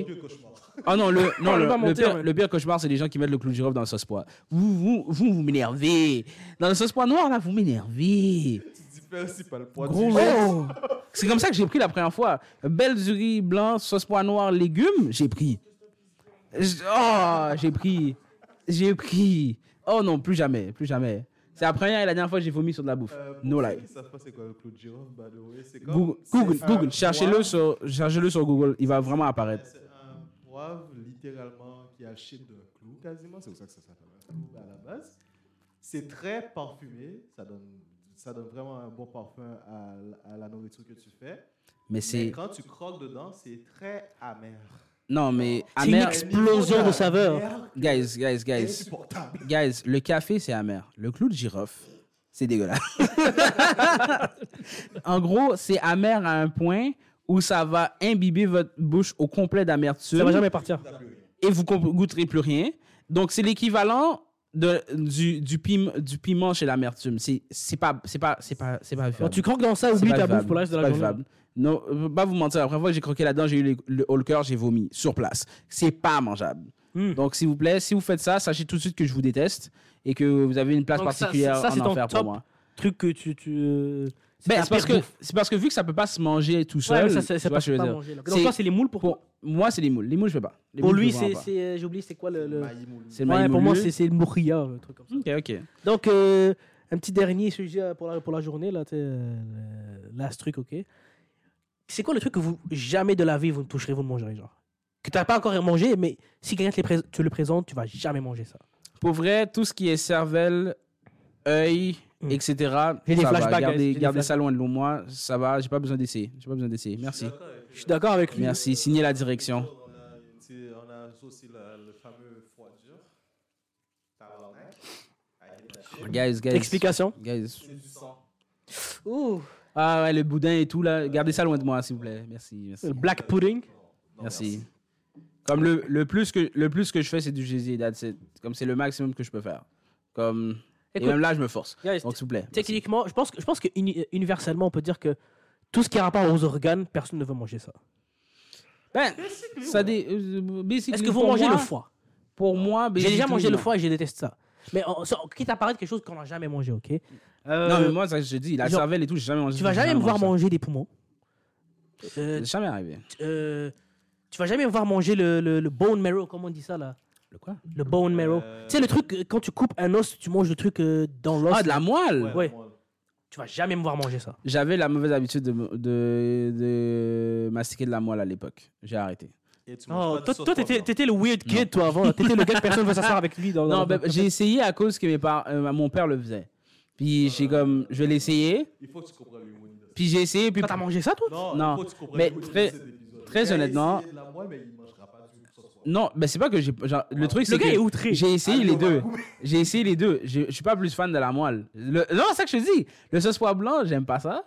S1: Oh non, le, non,
S2: On
S1: le, le pire, le cauchemar, c'est les gens qui mettent le clou de girofle dans le sauce pois. Vous, vous, vous, vous m'énervez. Dans le sauce pois noir, là, vous m'énervez. Gros. C'est comme ça que j'ai pris la première fois. Belle du riz blanc, sauce pois noir, légumes, j'ai pris. Oh, j'ai pris. J'ai pris. Oh non, plus jamais, plus jamais. C'est la première et la dernière fois que j'ai vomi sur de la bouffe.
S3: Euh, pour
S1: no
S3: ceux
S1: lie.
S3: qui savent pas c'est quoi le clou de girofle, by the way, c'est comme-
S1: Google,
S3: c'est
S1: Google,
S3: un
S1: Google. cherchez-le
S3: poivre-
S1: sur, cherchez-le sur Google, il va vraiment apparaître.
S3: C'est un poivre littéralement qui a le shape d'un clou quasiment, c'est pour ça que ça s'appelle un clou à la base. C'est très parfumé, ça donne, ça donne vraiment un bon parfum à, la nourriture que tu fais.
S1: Mais
S3: Mais
S1: c'est.
S3: quand tu croques dedans, c'est très amer.
S1: Non, mais
S2: C'est une explosion de saveurs.
S1: Guys, guys, guys. Guys, le café, c'est amer. Le clou de girofle, c'est dégueulasse. en gros, c'est amer à un point où ça va imbiber votre bouche au complet
S2: Ça
S1: d'amertume
S2: va jamais partir.
S1: et vous goûterez plus rien. Donc, c'est l'équivalent de, du, du, pime- du piment chez l'amertume. C'est c'est pas, c'est pas, c'est pas, c'est pas vivable.
S2: tu croques dans ça, oublie ta bouffe pour le reste de la journée.
S1: vivable. Non, euh, pas vous mentir. La première fois que j'ai croqué là-dedans, j'ai eu le, le haut le cœur, j'ai vomi sur place. C'est pas mangeable.
S2: Hmm.
S1: Donc, s'il vous plaît, si vous faites ça, sachez tout de suite que je vous déteste et que vous avez une place
S2: Donc, ça,
S1: particulière
S2: ça, c'est
S1: en enfer pour moi.
S2: Truc que tu. tu euh,
S1: Ben, c'est parce que parce que vu que ça peut pas se manger tout
S2: Ouais,
S1: seul.
S2: mais ça, c'est
S1: vois
S2: pas,
S1: ce que je veux
S2: pas
S1: dire.
S2: manger. là. Donc, toi, c'est les moules pour
S1: moi, c'est les moules. Les moules, je fais pas. Les
S2: Pour
S1: moules,
S2: lui, c'est. euh, J'ai oublié, c'est quoi le. le-.
S1: C'est
S2: Ouais, pour moi, c'est c'est le mourilla, un truc comme ça.
S1: Ok, ok.
S2: Donc, euh, un petit dernier sujet euh, pour la, pour la journée, là, euh, last truc, ok. C'est quoi le truc que vous, jamais de la vie, vous ne toucherez, vous ne mangerez, genre? Que tu n'as pas encore mangé, mais si quelqu'un te, te le présente, tu vas jamais manger ça.
S1: Pour vrai, tout ce qui est cervelle, œil,
S2: Mm.
S1: etc.
S2: J'ai des
S1: ça va. Gardez, ça loin de moi. Ça va. J'ai pas besoin d'essayer. J'ai pas besoin d'essayer. Merci.
S2: Je suis d'accord avec lui.
S1: Merci. Signez la direction.
S3: On a, une- c'est- on a aussi le fameux foie dur.
S1: Guys, guys.
S2: Explication
S1: Guys.
S3: C'est du sang.
S2: Ouh,
S1: Ah ouais, le boudin et tout là. Gardez ça loin de moi, s'il vous plaît. Merci. merci.
S2: le black pudding.
S1: Merci. Comme le, le, plus que, le plus que je fais, c'est du it. Comme c'est le maximum que je peux faire. Comme... Et même là, je me force. Donc, s'il vous plaît.
S2: techniquement, je pense que, je pense que uni- universellement, on peut dire que tout ce qui a rapport aux organes, personne ne veut manger ça.
S1: Ben, ça dé... euh,
S2: Est-ce que vous mangez
S1: moi-
S2: le foie?
S1: Pour moi,
S2: J'ai déjà mangé le foie et je déteste ça. Mais ça- quitte à paraître quelque chose qu'on n'a jamais mangé, ok? Euh,
S1: Non, mais moi, ça, je te dis, la
S2: genre,
S1: cervelle et tout, j'ai jamais mangé
S2: Tu vas jamais me voir manger des poumons.
S1: ça.
S2: Euh,
S1: jamais arrivé.
S2: euh, tu vas jamais me voir manger le, le, le bone marrow, comment on dit ça là?
S1: Le quoi?
S2: Le bone marrow.
S3: Euh,
S2: Tu sais, le truc, euh, quand tu coupes un os, tu manges le truc euh, dans l'os.
S1: Ah, de la moelle?
S3: Ouais,
S2: Ouais. Tu vas jamais me voir manger ça.
S1: J'avais la mauvaise habitude de, de, de mastiquer de la moelle à l'époque. J'ai arrêté.
S3: Et tu manges
S2: Oh,
S3: pas de
S2: toi,
S3: sauce
S2: toi, t'étais, le weird
S1: Non.
S2: kid, toi, avant. T'étais le gars que personne veut s'asseoir avec lui. Dans,
S1: Non,
S2: dans-
S1: ben, j'ai essayé à cause que mes par- euh, mon père le faisait. Puis j'ai comme, je vais l'essayer.
S3: Il faut que tu comprennes l'humour.
S1: Puis j'ai essayé. Puis
S2: Toi, t'as mangé ça, toi?
S3: Non,
S1: Non.
S3: il faut que tu comprennes
S1: Mais
S3: l'humour de
S1: très-
S3: cet épisode.
S1: très
S3: Le gars a
S1: honnêtement-
S3: essayé de la moelle, mais il mangera pas du sauce poivron.
S1: Non, ben c'est pas que j'ai, genre, le truc
S2: Le
S1: c'est
S2: est
S1: que
S2: outré.
S1: j'ai essayé les deux. J'ai essayé les deux. Je, je suis pas plus fan de la moelle. Le- non, c'est ça que je te dis. Le sauce pois blanc, j'aime pas ça.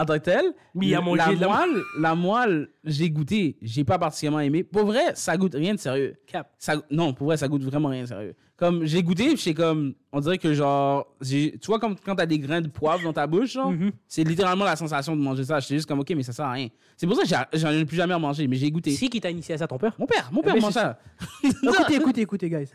S1: En tant que tel.
S2: Mais à manger
S1: la
S2: de la-
S1: moelle, la moelle, j'ai goûté, j'ai pas particulièrement aimé. Pour vrai, ça goûte rien de sérieux.
S2: Cap.
S1: Ça, non, pour vrai, ça goûte vraiment rien de sérieux. Comme j'ai goûté, c'est comme, on dirait que genre, tu vois comme quand t'as des grains de poivre dans ta bouche, genre,
S2: Mhm.
S1: c'est littéralement la sensation de manger ça. J'étais juste comme, ok, mais ça sert à rien. C'est pour ça que j'en ai plus jamais mangé, mais j'ai goûté.
S2: Si qui t'a initié à ça, ton père?
S1: Mon père, mon père
S2: mais
S1: mange
S2: c'est-
S1: ça.
S2: Écoutez, écoutez, écoutez, guys.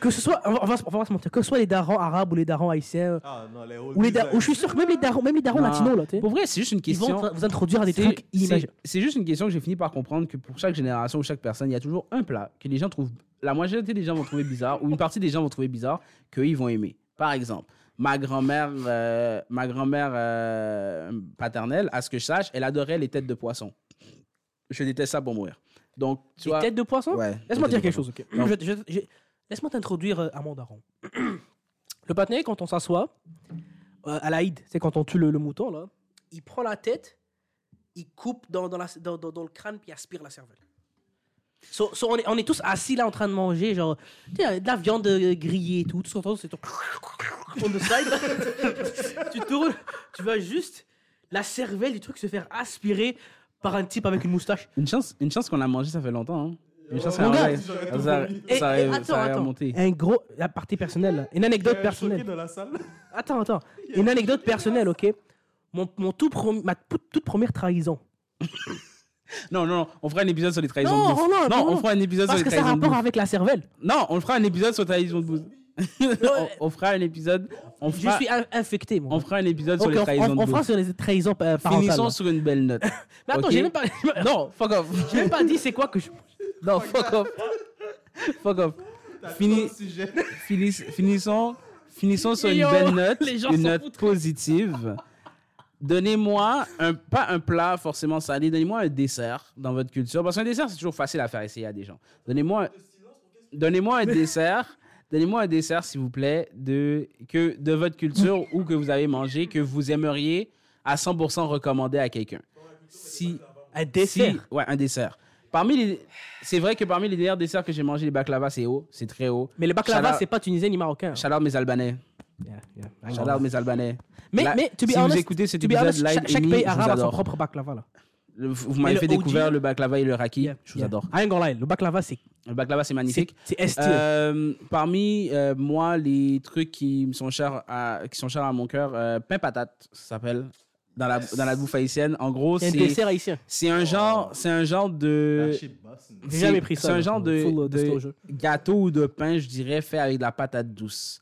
S2: Que ce soit, on va, on va, on va pas se mentir, que ce soit les darons arabes ou les darons haïtiens,
S3: Ah non, les
S2: ou les darons, ou je suis sûr que même les darons, même les darons latinos, là, tu sais,
S1: Pour vrai, c'est juste une
S2: ils vont
S1: question.
S2: vous introduire à des
S1: C'est-
S2: trucs
S1: c'est-
S2: inimaginables.
S1: C'est juste une question que j'ai fini par comprendre que pour chaque génération ou chaque personne, il y a toujours un plat que les gens trouvent, la majorité des gens vont trouver bizarre ou une partie des gens vont trouver bizarre qu'ils vont aimer. Par exemple, ma grand-mère, euh, ma grand-mère euh, paternelle, à ce que je sache, elle adorait les têtes de poisson. Je déteste ça pour mourir. Donc, tu
S2: Les
S1: vois.
S2: têtes de poisson
S1: Ouais,
S2: Laisse-moi dire quelque chose, ok
S1: Non.
S2: Je- je- je- Laisse-moi t'introduire euh, à mon daron. Le patiné, quand on s'assoit, euh, à l'Aïd, c'est quand on tue le, mouton, là, il prend la tête, il coupe dans, dans, la- le crâne, puis il aspire la cervelle. On, est, tous assis là en train de manger, genre, de la viande euh, grillée et tout. Tout ce c'est ton. On the side. tu tournes, tu vas juste la cervelle du truc se faire aspirer par un type avec une moustache.
S1: Une chance, une chance qu'on a mangé, ça fait longtemps. hein. Une chance
S2: Mon
S1: qu'on
S2: gars,
S1: a
S3: j'aurais
S1: ça,
S3: tout
S1: ça.
S2: Et-
S1: ça
S2: et attends,
S1: ça
S2: attends. Un gros, la partie personnelle, là. une anecdote personnelle.
S3: dans la salle.
S2: Attends, attends, une anecdote personnelle, ok? Mon, mon tout prom- ma toute première trahison.
S1: Non, non, non, on fera un épisode sur les trahisons
S2: Non,
S1: de bouffe.
S2: non, non,
S1: on
S2: non.
S1: fera un épisode
S2: Parce
S1: sur
S2: que
S1: les
S2: ça a
S1: trahisons de
S2: rapport
S1: bouffe.
S2: avec la cervelle.
S1: Non, on fera un épisode sur trahison de bouffe. on, on fera un épisode. On
S2: Je
S1: fera,
S2: suis in- infecté, moi.
S1: on fera un épisode sur les
S2: on,
S1: trahisons
S2: on-
S1: de
S2: on fera sur les trahisons euh, parentales.
S1: Finissons sur une belle note.
S2: Mais attends,
S1: ok.
S2: j'ai même pas,
S1: non, fuck off.
S2: j'ai même pas dit c'est quoi que je.
S1: Non, fuck off. fuck off. Fini, finis- finissons, finissons sur une belle note,
S2: les gens
S1: une note positive. Donnez-moi un, pas un plat forcément salé, donnez-moi un dessert dans votre culture. Parce qu'un dessert, c'est toujours facile à faire essayer à des gens. Donnez-moi, donnez-moi un dessert. Donnez-moi un dessert, s'il vous plaît, de, que, de votre culture ou que vous avez mangé, que vous aimeriez à 100% recommander à quelqu'un. Si,
S2: Un dessert.
S1: si- ouais, un dessert. Parmi les, c'est vrai que parmi les meilleurs desserts que j'ai mangé, les baklava, c'est haut, c'est très haut.
S2: Mais le baklava, c'est pas tunisien ni marocain.
S1: Shout out mes Albanais.
S2: Yeah, yeah.
S1: Shout out mes Albanais.
S2: Mais,
S1: Là,
S2: mais, to be
S1: si
S2: honest,
S1: vous écoutez cet épisode
S2: honest,
S1: live,
S2: chaque, pays arabe a son propre baklava. Là.
S1: Le- vous m'avez fait
S2: OG,
S1: découvrir le baklava et le raki.
S2: Yeah,
S1: je vous adore.
S2: I ain't le baklava, c'est
S1: Le baklava, c'est magnifique.
S2: c'est tier.
S1: Euh, parmi euh, moi, les trucs qui me sont chers à, qui sont chers à mon cœur, euh, pain patate, ça s'appelle dans la dans la bouffe haïtienne. En gros,
S2: C'est un dessert haïtien.
S1: c'est un genre c'est un genre de.
S2: J'ai jamais pris ça.
S1: C'est un genre de,
S2: uh, disclosure.
S1: gâteau ou de pain, je dirais, fait avec de la patate douce.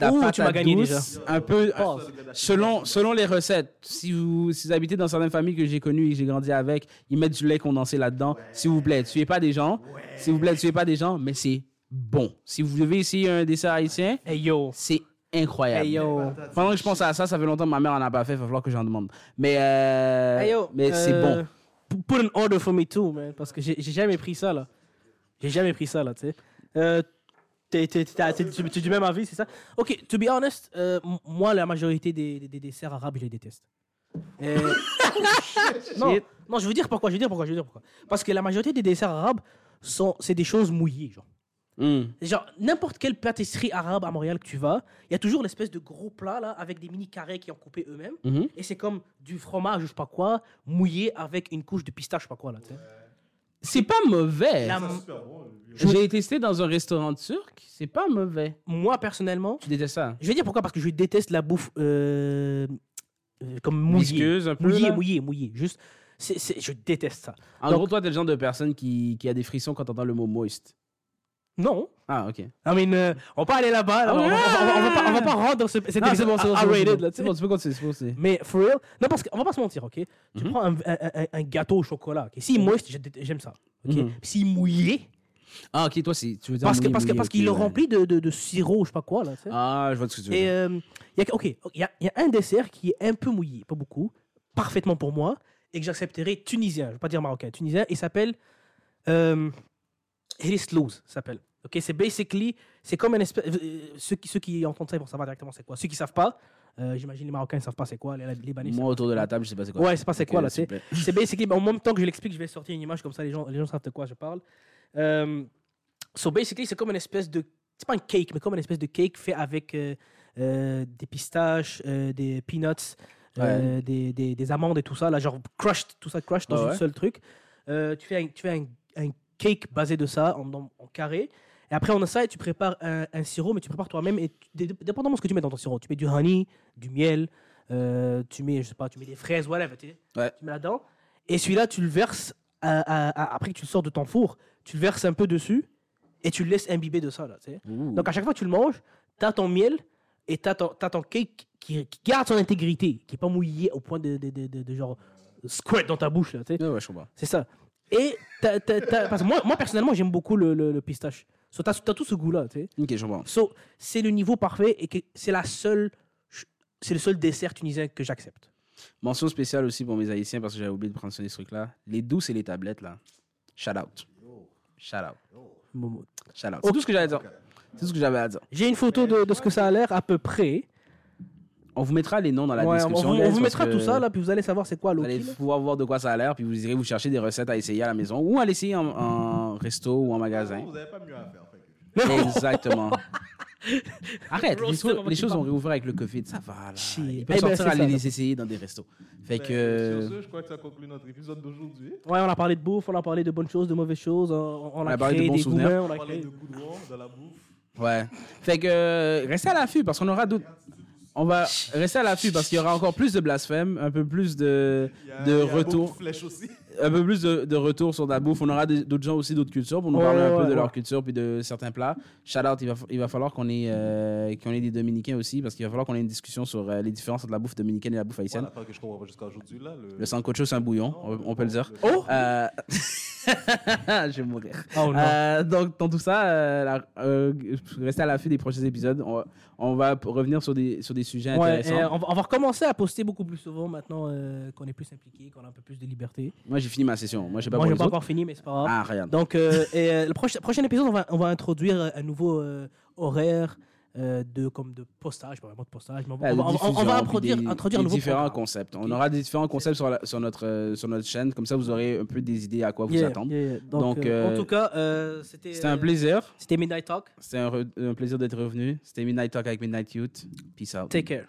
S1: De la
S2: Ouh, tu m'as gagné
S1: douce, Un peu,
S2: Pause.
S1: Selon, selon les recettes, si vous, si vous habitez dans certaines familles que j'ai connues et que j'ai grandi avec, ils mettent du lait condensé là-dedans. S'il vous plaît, tuez pas des gens. S'il vous plaît, tuez pas des gens, mais c'est bon. Si vous devez essayer un dessert haïtien,
S2: Hey
S1: c'est incroyable.
S2: Hey yo.
S1: Pendant que je pense à ça, ça fait longtemps que ma mère en a pas fait, il va falloir que j'en demande. Mais, euh,
S2: Hey yo.
S1: mais c'est
S2: euh,
S1: bon.
S2: p- Put an order for me too, man. Parce que j'ai jamais pris ça, là. J'ai jamais pris ça, là, tu sais. Euh, t'es- du même avis, c'est ça? Ok, to be honest, euh, moi, la majorité des, des- des desserts arabes, je les déteste. Euh, non, non, je veux dire pourquoi, je veux dire pourquoi, je veux dire pourquoi. Parce que la majorité des desserts arabes, sont, c'est des choses mouillées, genre.
S1: Hmm.
S2: Genre, n'importe quelle pâtisserie arabe à Montréal que tu vas, il y a toujours l'espèce de gros plat, là, avec des mini carrés qui ont coupé eux-mêmes.
S1: Mhm.
S2: Et c'est comme du fromage, je sais pas quoi, mouillé avec une couche de pistache, je sais pas quoi, là.
S1: C'est pas mauvais.
S2: La-
S1: l'ai testé dans un restaurant turc, c'est pas mauvais.
S2: Moi, personnellement,
S1: Tu détestes ça?
S2: je vais dire pourquoi, parce que je déteste la bouffe euh, euh, comme mouillée.
S1: Visqueuse un peu.
S2: Mouillée, mouillée, mouillée. Juste, c'est, c'est- je déteste ça.
S1: En
S2: Donc-
S1: gros, toi, t'es le genre de personne qui, qui a des frissons quand t'entends le mot moist.
S2: Non.
S1: Ah, ok.
S2: I mean, euh, on va pas aller là-bas. là.
S1: Ah
S2: on, va,
S1: ouais.
S2: on va- on va pas, on va pas rendre ce, cet
S1: bon.
S2: là, tu sais.
S1: tu peux continuer, c'est-
S2: Mais for real, non parce qu'on va pas se mentir, ok? Tu
S1: Mhm.
S2: prends un, un- un- un gâteau au chocolat, ok? S'il est moist, je- j'aime ça, ok? S'il est mouillé,
S1: Ah, ok, toi, c'est- tu veux dire
S2: parce que
S1: mouillé,
S2: parce que parce
S1: ok,
S2: qu'il le
S1: ouais.
S2: remplit de, de, de sirop, je sais pas quoi là. tu sais.
S1: Ah, je vois ce que tu veux
S2: Et
S1: dire.
S2: euh, il y a, ok, il y a, il y a un dessert qui est un peu mouillé, pas beaucoup, parfaitement pour moi, et que j'accepterai tunisien, je vais pas dire marocain, tunisien. Il s'appelle euh, Louz, s'appelle. Ok, c'est basically, c'est comme un espèce. euh, ceux qui ceux qui entendent ça, ils vont savoir directement c'est quoi. Ceux qui savent pas, euh, j'imagine les Marocains ils savent pas c'est quoi, les Libanais.
S1: Moi, autour de la table, je sais pas c'est quoi.
S2: Ouais, c'est pas c'est quoi là. C'est basically, ben, en même temps que je l'explique, je vais sortir une image comme ça, les gens, les gens savent de quoi je parle. Euh, so basically, c'est comme une espèce de, c'est pas un cake, mais comme une espèce de cake fait avec euh, des pistaches, des peanuts, des, des, des amandes et tout ça, là, genre crushed, tout ça crushed dans un
S1: ouais.
S2: seul truc. Tu fais, un, tu fais un, un cake basé de ça en, en- en carré. Et après, on a ça et tu prépares un, un sirop, mais tu prépares toi-même. Et tu- dé- dépendamment de ce que tu mets dans ton sirop, tu mets du honey, du miel, euh, tu mets, je sais pas, tu mets des fraises, sais.
S1: Ouais.
S2: tu mets là-dedans. Et celui-là, tu le verses, à- à- à- après que tu le sors de ton four, tu le verses un peu dessus et tu le laisses imbiber de ça. Là. Donc à chaque fois que tu le manges, tu as ton miel et tu as, ton cake qui, qui garde son intégrité, qui n'est pas mouillé au point de, de, de, de- de genre squirt dans ta bouche. là.
S1: Ouais, ouais.
S2: C'est ça. Et t'as- t'as- parce que moi, moi personnellement, j'aime beaucoup le, le- le pistache. So, tu as, tout ce goût-là. tu sais.
S1: Ok, je comprends.
S2: So, c'est le niveau parfait et que c'est la seule, c'est le seul dessert tunisien que j'accepte.
S1: Mention spéciale aussi pour mes haïtiens parce que j'avais oublié de prendre ce truc-là. Les douces et les tablettes, là. Shout out. Shout out.
S2: Momo.
S1: Shout out. C'est tout ce que j'avais à dire. C'est tout ce que j'avais à dire.
S2: J'ai une photo de, de ce que ça a l'air à peu près.
S1: On vous mettra les noms dans la
S2: Ouais, on,
S1: description.
S2: vous- on vous mettra tout ça là, puis vous allez savoir c'est quoi
S1: Vous
S2: l'autre.
S1: allez pouvoir voir de quoi ça a l'air, puis vous irez vous chercher des recettes à essayer à la maison ou à l'essayer en, en resto ou en magasin.
S3: Vous n'avez pas mieux à faire. fait que-
S1: Exactement. Arrête, les, choses- les choses ont réouvert avec le Covid, ça va là. Ils
S2: Eh
S1: peuvent
S2: ben,
S1: sortir
S2: c'est
S1: aller
S2: ça,
S1: les essayer dans des restos. Fait
S3: Ben,
S1: que
S3: Sur ce, je crois que ça conclut notre épisode d'aujourd'hui.
S2: Ouais, on a parlé de bouffe, on a parlé de bonnes choses, de mauvaises choses, on, on
S1: On
S2: a,
S1: a parlé de
S2: créé
S1: bons
S2: des
S1: souvenirs.
S2: gourmets, on
S3: On
S2: a
S3: parlait
S2: créé...
S3: de goudron, de la bouffe.
S1: ouais. Fait que euh, restez à l'affût parce qu'on aura d'autres on va rester à l'affût parce qu'il y aura encore plus de blasphème, un peu plus de
S3: a-
S1: de
S3: il y a
S1: retour.
S3: aussi.
S1: un peu plus de, de retour sur la bouffe. On aura des- d'autres gens aussi d'autres cultures pour nous
S2: Ouais,
S1: parler un
S2: ouais,
S1: peu de
S2: ouais.
S1: leur culture puis de certains plats. Shout out, il va, il va falloir qu'on ait, euh, qu'on ait des Dominicains aussi parce qu'il va falloir qu'on ait une discussion sur euh, les différences entre la bouffe dominicaine et la bouffe haïtienne.
S3: l'affaire que je comprends pas jusqu'à aujourd'hui, là. Le,
S1: Le sancocho, c'est un bouillon, on, on peut le dire.
S2: Oh!
S1: Euh, je vais mourir.
S2: Oh.
S1: Euh, donc, dans tout ça, euh, la- euh, restez à l'affût des prochains épisodes. On va, on va revenir sur des, sur des sujets
S2: Ouais,
S1: intéressants.
S2: on, va, on va recommencer à poster beaucoup plus souvent maintenant euh, qu'on est plus impliqué, qu'on a un peu plus de liberté.
S1: Moi, j'ai fini ma session. Moi, je pas
S2: Moi, pas encore fini, mais c'est pas grave.
S1: Ah.
S2: Donc, euh, et, euh, le prochain, prochain épisode, on va, on va introduire un nouveau horaire euh, de, comme de postage, pas vraiment de postage, mais on va,
S1: Ah,
S2: on va- on on introduire,
S1: des-
S2: introduire
S1: différents
S2: programme.
S1: concepts. On aura des différents concepts sur, la- sur, notre, euh, sur notre chaîne. Comme ça, vous aurez un peu des idées à quoi vous
S2: Yeah,
S1: attendre.
S2: yeah, yeah. Donc,
S1: Donc,
S2: euh, en tout cas, euh, c'était
S1: C'était un plaisir.
S2: C'était Midnight Talk.
S1: C'était un, re- un plaisir d'être revenu. C'était Midnight Talk avec Midnight Youth. Peace out.
S2: Take care.